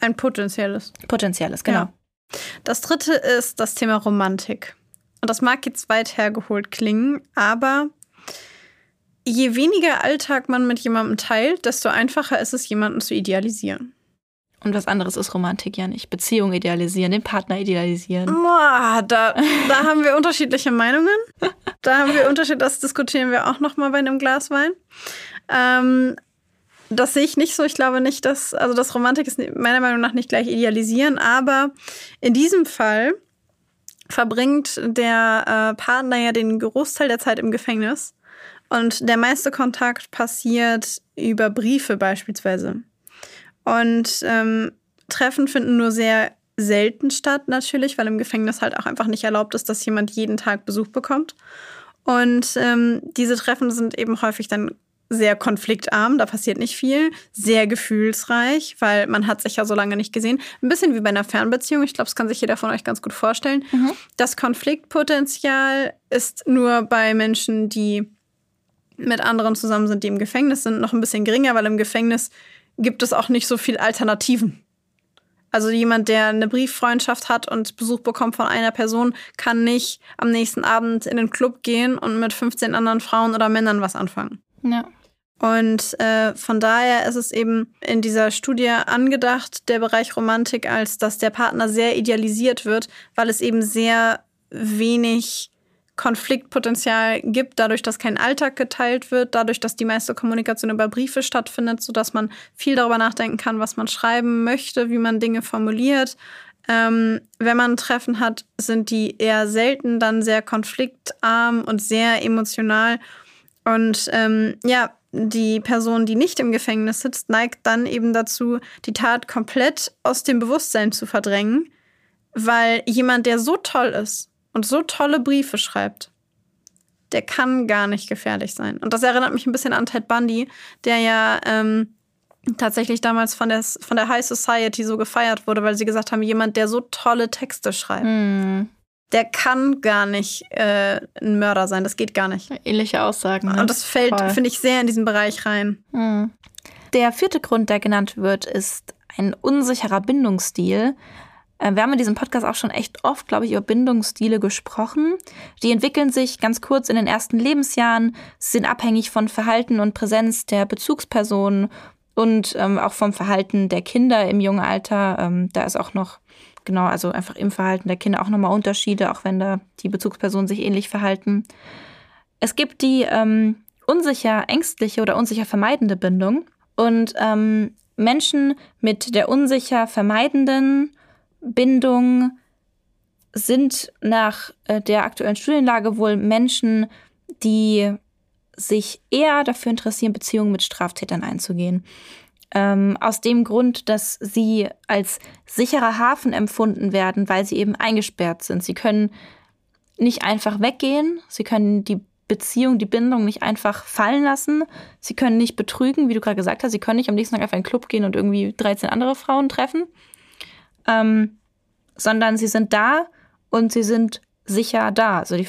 S2: Ein potenzielles.
S1: Potenzielles, genau.
S2: Ja. Das dritte ist das Thema Romantik. Und das mag jetzt weit hergeholt klingen, aber je weniger Alltag man mit jemandem teilt, desto einfacher ist es, jemanden zu idealisieren.
S3: Und was anderes ist Romantik ja nicht. Beziehung idealisieren, den Partner idealisieren.
S2: Boah, da, da (laughs) haben wir unterschiedliche Meinungen. Da haben wir Unterschiede, das diskutieren wir auch noch mal bei einem Glas Wein. Ähm, das sehe ich nicht so. Ich glaube nicht, dass, also das Romantik ist meiner Meinung nach nicht gleich idealisieren, aber in diesem Fall verbringt der äh, Partner ja den Großteil der Zeit im Gefängnis und der meiste Kontakt passiert über Briefe beispielsweise. Und ähm, Treffen finden nur sehr selten statt, natürlich, weil im Gefängnis halt auch einfach nicht erlaubt ist, dass jemand jeden Tag Besuch bekommt. Und ähm, diese Treffen sind eben häufig dann sehr konfliktarm, da passiert nicht viel, sehr gefühlsreich, weil man hat sich ja so lange nicht gesehen. Ein bisschen wie bei einer Fernbeziehung, ich glaube, das kann sich jeder von euch ganz gut vorstellen. Das Konfliktpotenzial ist nur bei Menschen, die mit anderen zusammen sind, die im Gefängnis sind, noch ein bisschen geringer, weil im Gefängnis gibt es auch nicht so viel Alternativen. Also jemand, der eine Brieffreundschaft hat und Besuch bekommt von einer Person, kann nicht am nächsten Abend in den Club gehen und mit 15 anderen Frauen oder Männern was anfangen.
S1: Ja.
S2: Und äh, von daher ist es eben in dieser Studie angedacht, der Bereich Romantik, als dass der Partner sehr idealisiert wird, weil es eben sehr wenig Konfliktpotenzial gibt, dadurch, dass kein Alltag geteilt wird, dadurch, dass die meiste Kommunikation über Briefe stattfindet, sodass man viel darüber nachdenken kann, was man schreiben möchte, wie man Dinge formuliert. Ähm, wenn man Treffen hat, sind die eher selten dann sehr konfliktarm und sehr emotional. Und ähm, ja, die Person, die nicht im Gefängnis sitzt, neigt dann eben dazu, die Tat komplett aus dem Bewusstsein zu verdrängen, weil jemand, der so toll ist und so tolle Briefe schreibt, der kann gar nicht gefährlich sein. Und das erinnert mich ein bisschen an Ted Bundy, der ja ähm, tatsächlich damals von der, von der High Society so gefeiert wurde, weil sie gesagt haben, jemand, der so tolle Texte schreibt.
S1: Hm.
S2: Der kann gar nicht äh, ein Mörder sein. Das geht gar nicht.
S1: Ähnliche Aussagen. Ne?
S2: Und das fällt, finde ich, sehr in diesen Bereich rein.
S1: Hm. Der vierte Grund, der genannt wird, ist ein unsicherer Bindungsstil. Äh, Wir haben in diesem Podcast auch schon echt oft, glaube ich, über Bindungsstile gesprochen. Die entwickeln sich ganz kurz in den ersten Lebensjahren, sind abhängig von Verhalten und Präsenz der Bezugsperson und ähm, auch vom Verhalten der Kinder im jungen Alter. Ähm, da ist auch noch, genau, also einfach im Verhalten der Kinder auch nochmal Unterschiede, auch wenn da die Bezugspersonen sich ähnlich verhalten. Es gibt die ähm, unsicher ängstliche oder unsicher vermeidende Bindung. Und ähm, Menschen mit der unsicher vermeidenden Bindung sind nach äh, der aktuellen Studienlage wohl Menschen, die sich eher dafür interessieren, Beziehungen mit Straftätern einzugehen. Ähm, aus dem Grund, dass sie als sicherer Hafen empfunden werden, weil sie eben eingesperrt sind. Sie können nicht einfach weggehen, sie können die Beziehung, die Bindung nicht einfach fallen lassen. Sie können nicht betrügen, wie du gerade gesagt hast. Sie können nicht am nächsten Tag einfach in den Club gehen und irgendwie 13 andere Frauen treffen. Ähm, sondern sie sind da und sie sind sicher da. Also die,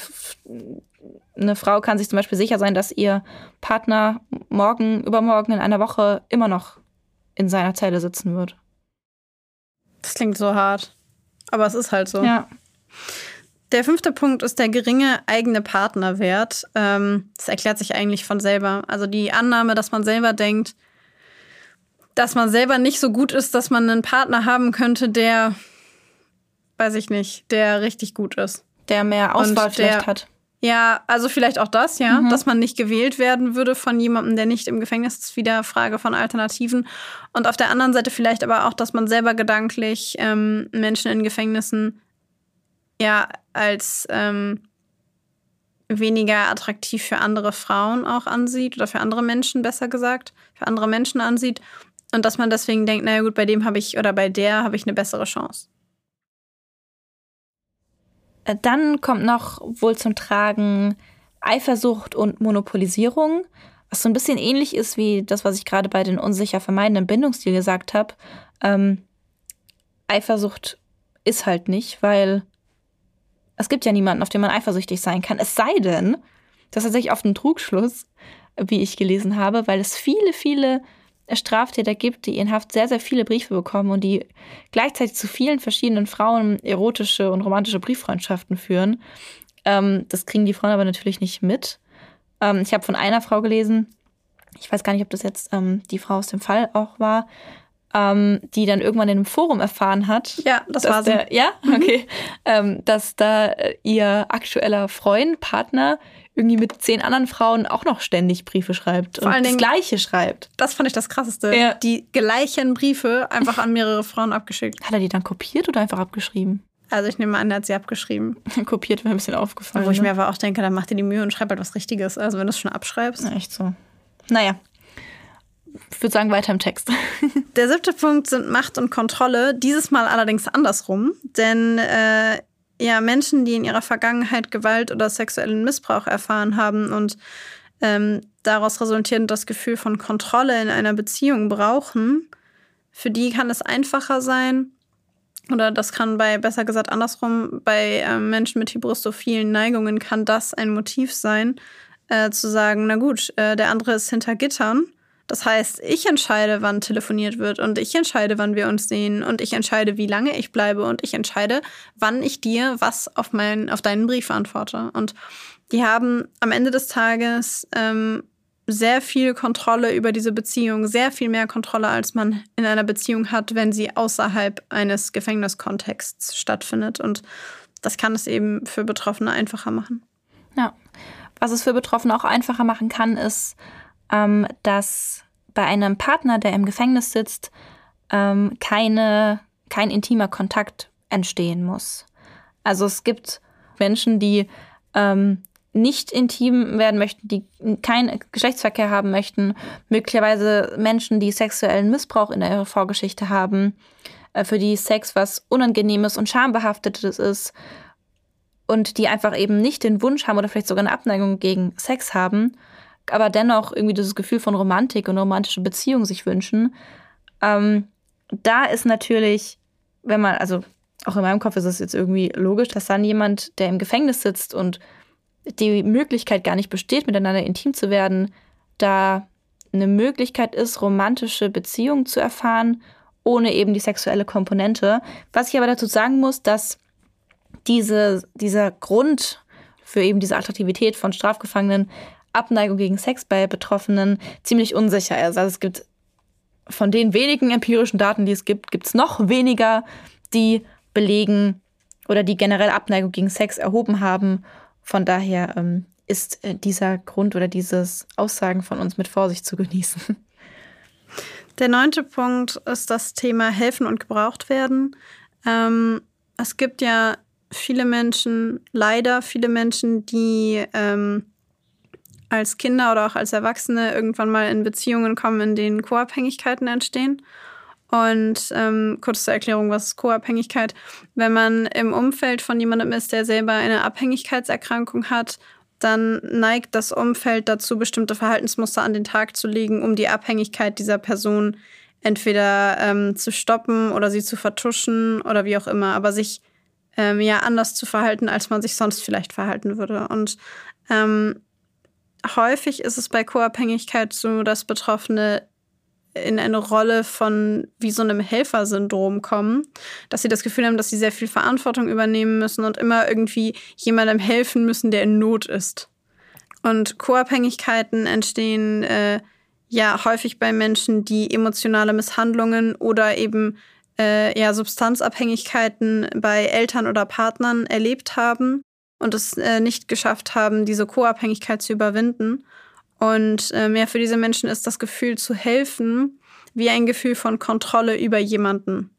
S1: eine Frau kann sich zum Beispiel sicher sein, dass ihr Partner morgen, übermorgen in einer Woche immer noch in seiner Zelle sitzen wird.
S2: Das klingt so hart. Aber es ist halt so.
S1: Ja.
S2: Der fünfte Punkt ist der geringe eigene Partnerwert. Ähm, das erklärt sich eigentlich von selber. Also die Annahme, dass man selber denkt, dass man selber nicht so gut ist, dass man einen Partner haben könnte, der, weiß ich nicht, der richtig gut ist.
S1: Der mehr Auswahl
S2: Und
S1: vielleicht
S2: der-
S1: hat.
S2: Ja, also vielleicht auch das, ja,
S1: Mhm.
S2: dass man nicht gewählt werden würde von jemandem, der nicht im Gefängnis ist, wieder Frage von Alternativen. Und auf der anderen Seite vielleicht aber auch, dass man selber gedanklich ähm, Menschen in Gefängnissen ja als ähm, weniger attraktiv für andere Frauen auch ansieht oder für andere Menschen besser gesagt, für andere Menschen ansieht. Und dass man deswegen denkt, naja gut, bei dem habe ich oder bei der habe ich eine bessere Chance.
S1: Äh, Dann kommt noch wohl zum Tragen Eifersucht und Monopolisierung, was so ein bisschen ähnlich ist wie das, was ich gerade bei den unsicher vermeidenden Bindungsstil gesagt habe. Ähm, Eifersucht ist halt nicht, weil es gibt ja niemanden, auf den man eifersüchtig sein kann. Es sei denn, das ist tatsächlich oft ein Trugschluss, wie ich gelesen habe, weil es viele, viele Straftäter gibt, die in Haft sehr, sehr viele Briefe bekommen und die gleichzeitig zu vielen verschiedenen Frauen erotische und romantische Brieffreundschaften führen. Ähm, das kriegen die Frauen aber natürlich nicht mit. Ähm, ich habe von einer Frau gelesen, ich weiß gar nicht, ob das jetzt ähm, die Frau aus dem Fall auch war, ähm, die dann irgendwann in einem Forum erfahren hat,
S2: Ja, das
S1: dass
S2: war sie.
S1: der, ja, okay, ähm, dass da äh, ihr aktueller Freund, Partner irgendwie mit zehn anderen Frauen auch noch ständig Briefe schreibt
S2: Vor
S1: und
S2: allen
S1: das
S2: Dingen-
S1: Gleiche schreibt.
S2: Das fand ich das Krasseste.
S1: Ja.
S2: Die gleichen Briefe einfach an mehrere Frauen abgeschickt.
S1: Hat er die dann kopiert oder einfach abgeschrieben?
S2: Also ich nehme an, er hat sie abgeschrieben. (laughs)
S1: kopiert wäre ein bisschen aufgefallen.
S2: Wo ich
S1: ne?
S2: mir aber auch denke, dann mach dir die Mühe und schreib halt was Richtiges. Also wenn du es schon abschreibst.
S1: Ja, echt so. Naja. Ich würde sagen, weiter im Text. (laughs)
S2: Der siebte Punkt sind Macht und Kontrolle. Dieses Mal allerdings andersrum. Denn äh, ja, Menschen, die in ihrer Vergangenheit Gewalt oder sexuellen Missbrauch erfahren haben und ähm, daraus resultierend das Gefühl von Kontrolle in einer Beziehung brauchen, für die kann es einfacher sein, oder das kann bei, besser gesagt andersrum, bei äh, Menschen mit hybristophilen Neigungen kann das ein Motiv sein, äh, zu sagen, na gut, äh, der andere ist hinter Gittern Das heißt, ich entscheide, wann telefoniert wird und ich entscheide, wann wir uns sehen und ich entscheide, wie lange ich bleibe und ich entscheide, wann ich dir was auf, mein, auf deinen Brief antworte. Und die haben am Ende des Tages ähm, sehr viel Kontrolle über diese Beziehung, sehr viel mehr Kontrolle, als man in einer Beziehung hat, wenn sie außerhalb eines Gefängniskontexts stattfindet. Und das kann es eben für Betroffene einfacher machen.
S1: Ja, was es für Betroffene auch einfacher machen kann, ist, ähm, dass bei einem Partner, der im Gefängnis sitzt, ähm, keine, kein intimer Kontakt entstehen muss. Also es gibt Menschen, die ähm, nicht intim werden möchten, die keinen Geschlechtsverkehr haben möchten, möglicherweise Menschen, die sexuellen Missbrauch in ihrer Vorgeschichte haben, äh, für die Sex was Unangenehmes und Schambehaftetes ist und die einfach eben nicht den Wunsch haben oder vielleicht sogar eine Abneigung gegen Sex haben, aber dennoch irgendwie dieses Gefühl von Romantik und romantische Beziehung sich wünschen. Ähm, da ist natürlich, wenn man, also auch in meinem Kopf ist es jetzt irgendwie logisch, dass dann jemand, der im Gefängnis sitzt und die Möglichkeit gar nicht besteht, miteinander intim zu werden, da eine Möglichkeit ist, romantische Beziehungen zu erfahren, ohne eben die sexuelle Komponente. Was ich aber dazu sagen muss, dass diese, dieser Grund für eben diese Attraktivität von Strafgefangenen, Abneigung gegen Sex bei Betroffenen, ziemlich unsicher ist. Also es gibt von den wenigen empirischen Daten, die es gibt, gibt es noch weniger, die belegen oder die generell Abneigung gegen Sex erhoben haben von daher ähm, ist äh, dieser Grund oder dieses Aussagen von uns mit Vorsicht zu genießen. (laughs)
S2: Der neunte Punkt ist das Thema helfen und gebraucht werden. Ähm, es gibt ja viele Menschen, leider viele Menschen, die ähm, als Kinder oder auch als Erwachsene irgendwann mal in Beziehungen kommen, in denen Co-Abhängigkeiten entstehen. Und ähm, kurz zur Erklärung, was ist Co-Abhängigkeit? Wenn man im Umfeld von jemandem ist, der selber eine Abhängigkeitserkrankung hat, dann neigt das Umfeld dazu, bestimmte Verhaltensmuster an den Tag zu legen, um die Abhängigkeit dieser Person entweder ähm, zu stoppen oder sie zu vertuschen oder wie auch immer, aber sich ähm, ja anders zu verhalten, als man sich sonst vielleicht verhalten würde. Und ähm, häufig ist es bei Co-Abhängigkeit so, dass Betroffene in eine Rolle von wie so einem Helfersyndrom kommen, dass sie das Gefühl haben, dass sie sehr viel Verantwortung übernehmen müssen und immer irgendwie jemandem helfen müssen, der in Not ist. Und Co-Abhängigkeiten entstehen äh, ja häufig bei Menschen, die emotionale Misshandlungen oder eben äh, ja Substanzabhängigkeiten bei Eltern oder Partnern erlebt haben und es äh, nicht geschafft haben, diese Co-Abhängigkeit zu überwinden. Und äh, mehr für diese Menschen ist das Gefühl zu helfen wie ein Gefühl von Kontrolle über jemanden.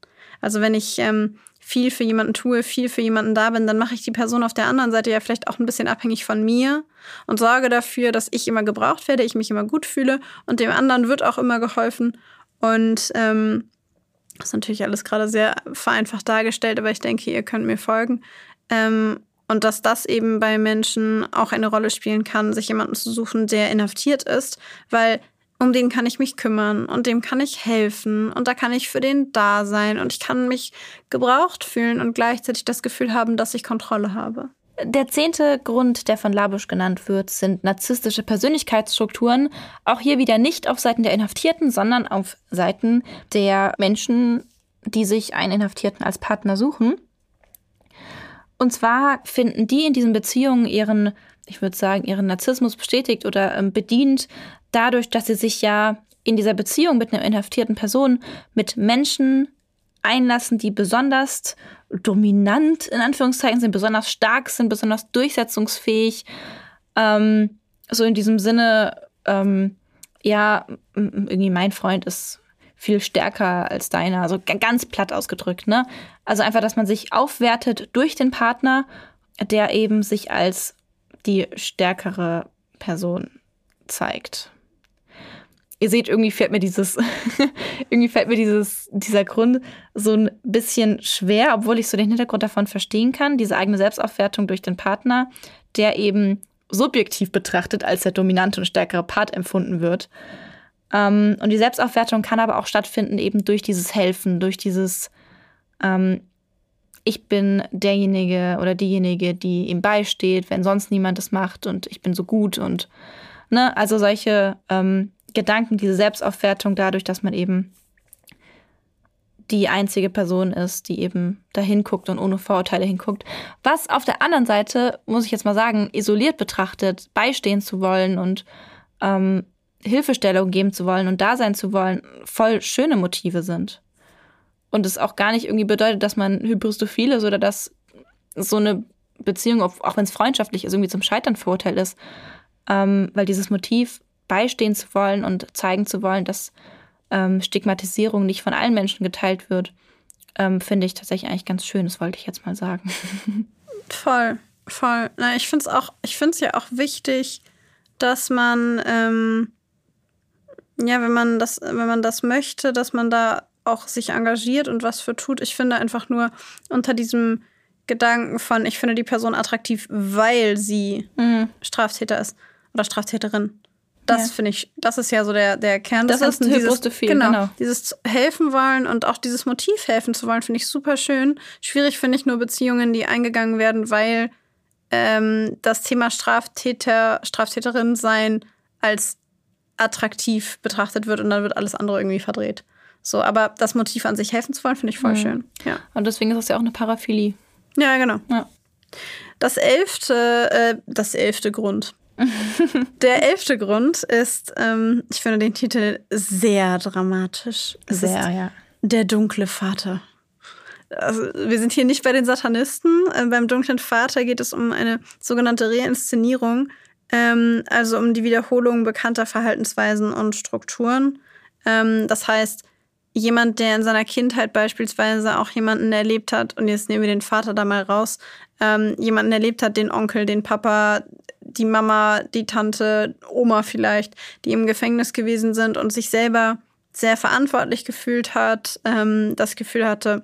S2: Also wenn ich ähm, viel für jemanden tue, viel für jemanden da bin, dann mache ich die Person auf der anderen Seite ja vielleicht auch ein bisschen abhängig von mir und sorge dafür, dass ich immer gebraucht werde, ich mich immer gut fühle und dem anderen wird auch immer geholfen. Und ähm, das ist natürlich alles gerade sehr vereinfacht dargestellt, aber ich denke, ihr könnt mir folgen. Ähm, und dass das eben bei Menschen auch eine Rolle spielen kann, sich jemanden zu suchen, der inhaftiert ist, weil um den kann ich mich kümmern und dem kann ich helfen und da kann ich für den da sein und ich kann mich gebraucht fühlen und gleichzeitig das Gefühl haben, dass ich Kontrolle habe.
S1: Der zehnte Grund, der von Labusch genannt wird, sind narzisstische Persönlichkeitsstrukturen. Auch hier wieder nicht auf Seiten der Inhaftierten, sondern auf Seiten der Menschen, die sich einen Inhaftierten als Partner suchen. Und zwar finden die in diesen Beziehungen ihren, ich würde sagen, ihren Narzissmus bestätigt oder ähm, bedient, dadurch, dass sie sich ja in dieser Beziehung mit einer inhaftierten Person mit Menschen einlassen, die besonders dominant in Anführungszeichen sind, besonders stark sind, besonders durchsetzungsfähig. Ähm, so in diesem Sinne, ähm, ja, irgendwie mein Freund ist viel stärker als deiner. Also ganz platt ausgedrückt, ne? Also einfach, dass man sich aufwertet durch den Partner, der eben sich als die stärkere Person zeigt. Ihr seht, irgendwie fällt mir dieses, (laughs) irgendwie fällt mir dieses, dieser Grund so ein bisschen schwer, obwohl ich so den Hintergrund davon verstehen kann. Diese eigene Selbstaufwertung durch den Partner, der eben subjektiv betrachtet als der dominante und stärkere Part empfunden wird. Ähm, und die Selbstaufwertung kann aber auch stattfinden eben durch dieses Helfen, durch dieses ähm, ich bin derjenige oder diejenige, die ihm beisteht, wenn sonst niemand es macht und ich bin so gut und ne, also solche ähm, Gedanken, diese Selbstaufwertung dadurch, dass man eben die einzige Person ist, die eben da hinguckt und ohne Vorurteile hinguckt. Was auf der anderen Seite, muss ich jetzt mal sagen, isoliert betrachtet, beistehen zu wollen und ähm, Hilfestellung geben zu wollen und da sein zu wollen, voll schöne Motive sind. Und es auch gar nicht irgendwie bedeutet, dass man hybristophil ist oder dass so eine Beziehung, auch wenn es freundschaftlich ist, irgendwie zum Scheitern verurteilt ist. Ähm, weil dieses Motiv, beistehen zu wollen und zeigen zu wollen, dass ähm, Stigmatisierung nicht von allen Menschen geteilt wird, ähm, finde ich tatsächlich eigentlich ganz schön. Das wollte ich jetzt mal sagen. (laughs)
S2: Voll, voll. Na, ich finde es auch, ich finde es ja auch wichtig, dass man, ähm, ja, wenn man das, wenn man das möchte, dass man da auch sich engagiert und was für tut. Ich finde einfach nur unter diesem Gedanken von, ich finde die Person attraktiv, weil sie mhm. Straftäter ist oder Straftäterin. Das ja. finde ich, das ist ja so der, der Kern
S1: des Das ist dieses, genau, genau.
S2: Dieses helfen wollen und auch dieses Motiv helfen zu wollen, finde ich super schön. Schwierig finde ich nur Beziehungen, die eingegangen werden, weil ähm, das Thema Straftäter, Straftäterin sein als attraktiv betrachtet wird und dann wird alles andere irgendwie verdreht. So, aber das Motiv an sich helfen zu wollen, finde ich voll mhm. schön. Ja.
S1: Und deswegen ist das ja auch eine Paraphilie.
S2: Ja, genau. Ja. Das elfte, äh, das elfte Grund. (laughs) Der elfte Grund ist, ähm, ich finde den Titel sehr dramatisch.
S1: Es sehr, ja.
S2: Der dunkle Vater. Also, wir sind hier nicht bei den Satanisten. Äh, beim dunklen Vater geht es um eine sogenannte Reinszenierung, ähm, also um die Wiederholung bekannter Verhaltensweisen und Strukturen. Ähm, das heißt, jemand, der in seiner Kindheit beispielsweise auch jemanden erlebt hat, und jetzt nehmen wir den Vater da mal raus, ähm, jemanden erlebt hat, den Onkel, den Papa, die Mama, die Tante, Oma vielleicht, die im Gefängnis gewesen sind und sich selber sehr verantwortlich gefühlt hat, ähm, das Gefühl hatte,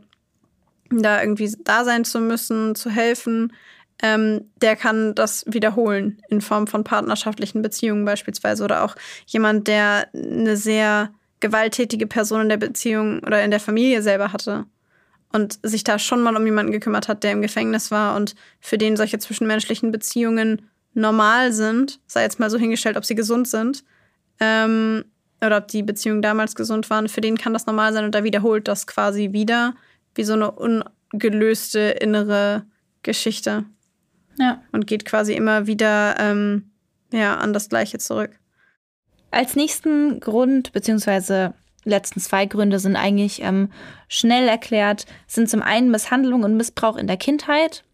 S2: da irgendwie da sein zu müssen, zu helfen, ähm, der kann das wiederholen in Form von partnerschaftlichen Beziehungen beispielsweise oder auch jemand, der eine sehr gewalttätige Person in der Beziehung oder in der Familie selber hatte und sich da schon mal um jemanden gekümmert hat, der im Gefängnis war und für den solche zwischenmenschlichen Beziehungen normal sind, sei jetzt mal so hingestellt, ob sie gesund sind, ähm, oder ob die Beziehungen damals gesund waren, für den kann das normal sein und da wiederholt das quasi wieder, wie so eine ungelöste innere Geschichte.
S1: Ja.
S2: Und geht quasi immer wieder ähm, ja, an das Gleiche zurück.
S1: Als nächsten Grund, beziehungsweise letzten zwei Gründe sind eigentlich ähm, schnell erklärt, sind zum einen Misshandlung und Missbrauch in der Kindheit.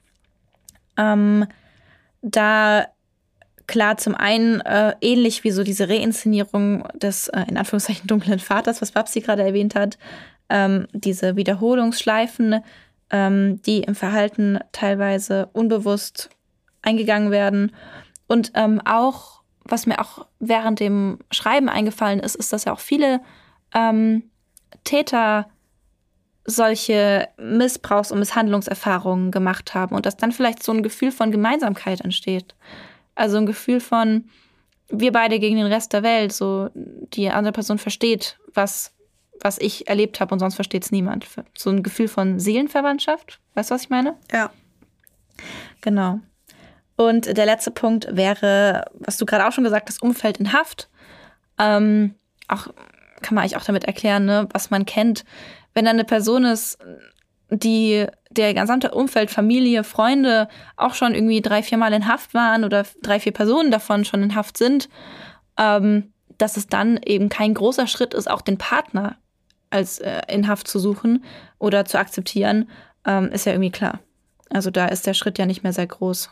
S1: Ähm, da klar zum einen äh, ähnlich wie so diese Reinszenierung des äh, in Anführungszeichen dunklen Vaters, was Babsi gerade erwähnt hat, ähm, diese Wiederholungsschleifen, ähm, die im Verhalten teilweise unbewusst eingegangen werden und ähm, auch was mir auch während dem Schreiben eingefallen ist, ist, dass ja auch viele ähm, Täter solche Missbrauchs- und Misshandlungserfahrungen gemacht haben und dass dann vielleicht so ein Gefühl von Gemeinsamkeit entsteht. Also ein Gefühl von, wir beide gegen den Rest der Welt, so die andere Person versteht, was, was ich erlebt habe und sonst versteht es niemand. So ein Gefühl von Seelenverwandtschaft. Weißt du, was ich meine?
S2: Ja.
S1: Genau. Und der letzte Punkt wäre, was du gerade auch schon gesagt hast, Umfeld in Haft. Ähm, auch kann man eigentlich auch damit erklären, ne, was man kennt. Wenn da eine Person ist, die der gesamte Umfeld, Familie, Freunde auch schon irgendwie drei, vier Mal in Haft waren oder drei, vier Personen davon schon in Haft sind, ähm, dass es dann eben kein großer Schritt ist, auch den Partner als äh, in Haft zu suchen oder zu akzeptieren, ähm, ist ja irgendwie klar. Also da ist der Schritt ja nicht mehr sehr groß.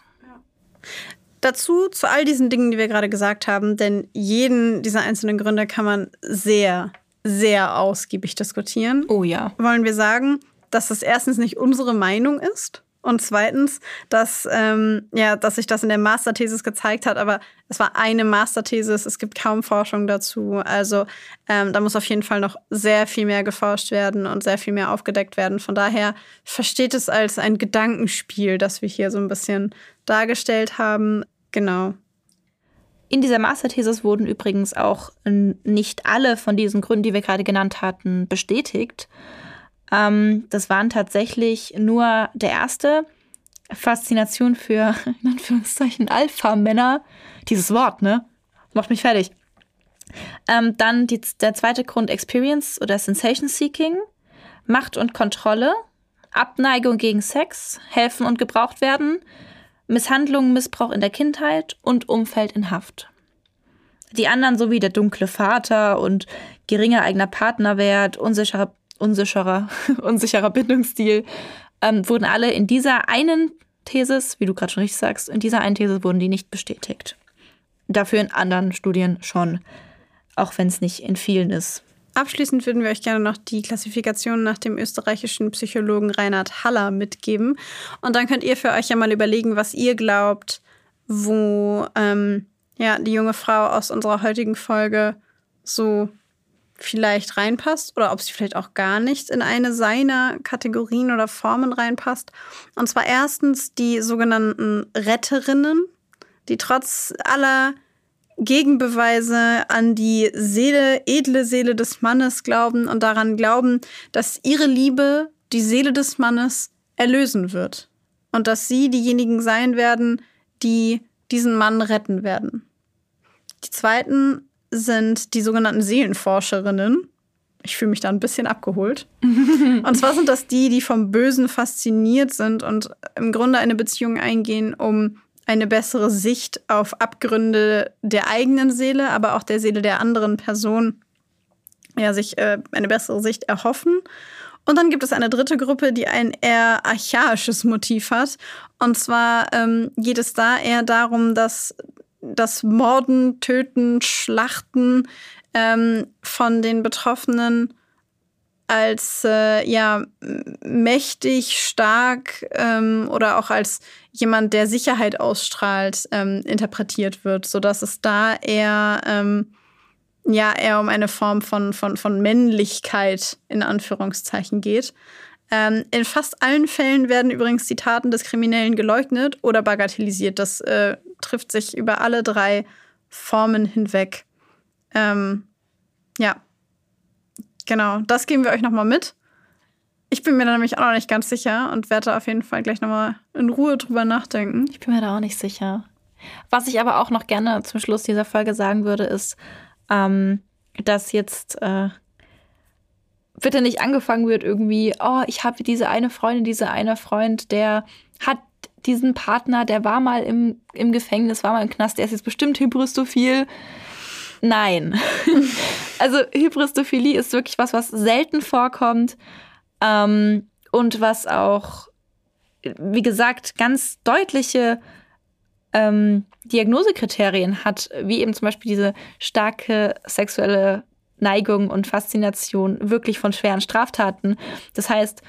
S2: Dazu, zu all diesen Dingen, die wir gerade gesagt haben, denn jeden dieser einzelnen Gründe kann man sehr, sehr ausgiebig diskutieren.
S1: Oh ja.
S2: Wollen wir sagen, dass das erstens nicht unsere Meinung ist und zweitens, dass, ähm, ja, dass sich das in der Masterthesis gezeigt hat, aber es war eine Masterthesis, es gibt kaum Forschung dazu. Also ähm, da muss auf jeden Fall noch sehr viel mehr geforscht werden und sehr viel mehr aufgedeckt werden. Von daher versteht es als ein Gedankenspiel, das wir hier so ein bisschen dargestellt haben. Genau.
S1: In dieser Masterthesis wurden übrigens auch nicht alle von diesen Gründen, die wir gerade genannt hatten, bestätigt. Ähm, das waren tatsächlich nur der erste. Faszination für, (laughs) in Anführungszeichen, Alpha-Männer. Dieses Wort, ne? Macht mich fertig. Ähm, dann die, der zweite Grund Experience oder Sensation Seeking, Macht und Kontrolle, Abneigung gegen Sex, helfen und gebraucht werden, Misshandlung, Missbrauch in der Kindheit und Umfeld in Haft. Die anderen sowie der dunkle Vater und geringer eigener Partnerwert, unsicherer, unsicherer, (laughs) unsicherer Bindungsstil, ähm, wurden alle in dieser einen Thesis, wie du gerade schon richtig sagst, in dieser einen These wurden die nicht bestätigt. Dafür in anderen Studien schon, auch wenn es nicht in vielen ist.
S2: Abschließend würden wir euch gerne noch die Klassifikation nach dem österreichischen Psychologen Reinhard Haller mitgeben. Und dann könnt ihr für euch ja mal überlegen, was ihr glaubt, wo ähm, ja, die junge Frau aus unserer heutigen Folge so vielleicht reinpasst oder ob sie vielleicht auch gar nicht in eine seiner Kategorien oder Formen reinpasst. Und zwar erstens die sogenannten Retterinnen, die trotz aller Gegenbeweise an die Seele, edle Seele des Mannes glauben und daran glauben, dass ihre Liebe die Seele des Mannes erlösen wird und dass sie diejenigen sein werden, die diesen Mann retten werden. Die zweiten sind die sogenannten Seelenforscherinnen. Ich fühle mich da ein bisschen abgeholt. (laughs) und zwar sind das die, die vom Bösen fasziniert sind und im Grunde eine Beziehung eingehen, um eine bessere Sicht auf Abgründe der eigenen Seele, aber auch der Seele der anderen Person, ja, sich äh, eine bessere Sicht erhoffen. Und dann gibt es eine dritte Gruppe, die ein eher archaisches Motiv hat. Und zwar ähm, geht es da eher darum, dass das Morden, Töten, Schlachten ähm, von den Betroffenen als äh, ja mächtig, stark ähm, oder auch als jemand, der Sicherheit ausstrahlt, ähm, interpretiert wird, so dass es da eher ähm, ja eher um eine Form von von von Männlichkeit in Anführungszeichen geht. Ähm, in fast allen Fällen werden übrigens die Taten des Kriminellen geleugnet oder bagatellisiert. Das äh, trifft sich über alle drei Formen hinweg. Ähm, ja, genau. Das geben wir euch nochmal mit. Ich bin mir da nämlich auch noch nicht ganz sicher und werde auf jeden Fall gleich nochmal in Ruhe drüber nachdenken.
S1: Ich bin mir da auch nicht sicher. Was ich aber auch noch gerne zum Schluss dieser Folge sagen würde, ist, ähm, dass jetzt äh, bitte nicht angefangen wird irgendwie, oh, ich habe diese eine Freundin, diese eine Freund, der hat diesen Partner, der war mal im, im Gefängnis, war mal im Knast, der ist jetzt bestimmt hybristophil. Nein. (laughs) also Hybristophilie ist wirklich was, was selten vorkommt ähm, und was auch, wie gesagt, ganz deutliche ähm, Diagnosekriterien hat, wie eben zum Beispiel diese starke sexuelle Neigung und Faszination wirklich von schweren Straftaten. Das heißt,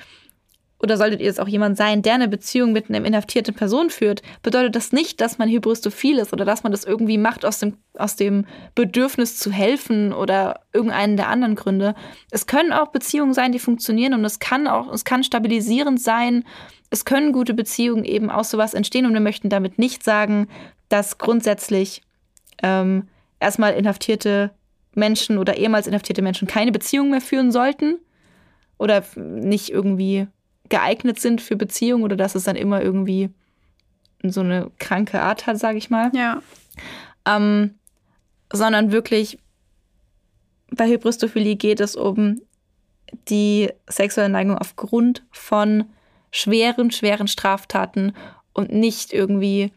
S1: oder solltet ihr es auch jemand sein, der eine Beziehung mit einer inhaftierten Person führt, bedeutet das nicht, dass man hybristophil ist oder dass man das irgendwie macht aus dem, aus dem Bedürfnis zu helfen oder irgendeinen der anderen Gründe. Es können auch Beziehungen sein, die funktionieren und es kann auch, es kann stabilisierend sein. Es können gute Beziehungen eben aus sowas entstehen und wir möchten damit nicht sagen, dass grundsätzlich ähm, erstmal inhaftierte Menschen oder ehemals inhaftierte Menschen keine Beziehung mehr führen sollten oder nicht irgendwie geeignet sind für Beziehungen oder dass es dann immer irgendwie so eine kranke Art hat, sage ich mal.
S2: Ja.
S1: Ähm, sondern wirklich bei Hybristophilie geht es um die sexuelle Neigung aufgrund von schweren, schweren Straftaten und nicht irgendwie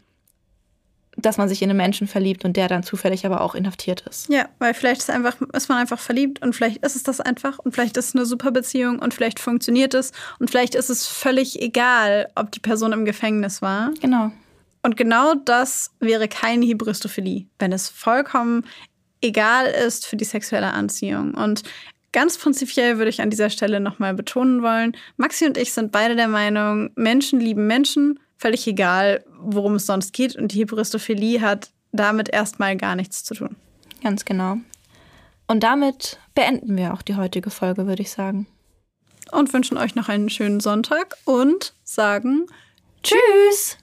S1: dass man sich in einen Menschen verliebt und der dann zufällig aber auch inhaftiert ist.
S2: Ja, weil vielleicht ist, einfach, ist man einfach verliebt und vielleicht ist es das einfach und vielleicht ist es eine super Beziehung und vielleicht funktioniert es und vielleicht ist es völlig egal, ob die Person im Gefängnis war.
S1: Genau.
S2: Und genau das wäre keine Hybristophilie, wenn es vollkommen egal ist für die sexuelle Anziehung. Und ganz prinzipiell würde ich an dieser Stelle nochmal betonen wollen, Maxi und ich sind beide der Meinung, Menschen lieben Menschen völlig egal, worum es sonst geht. Und die Hybristophilie hat damit erstmal gar nichts zu tun.
S1: Ganz genau. Und damit beenden wir auch die heutige Folge, würde ich sagen.
S2: Und wünschen euch noch einen schönen Sonntag und sagen
S1: Tschüss!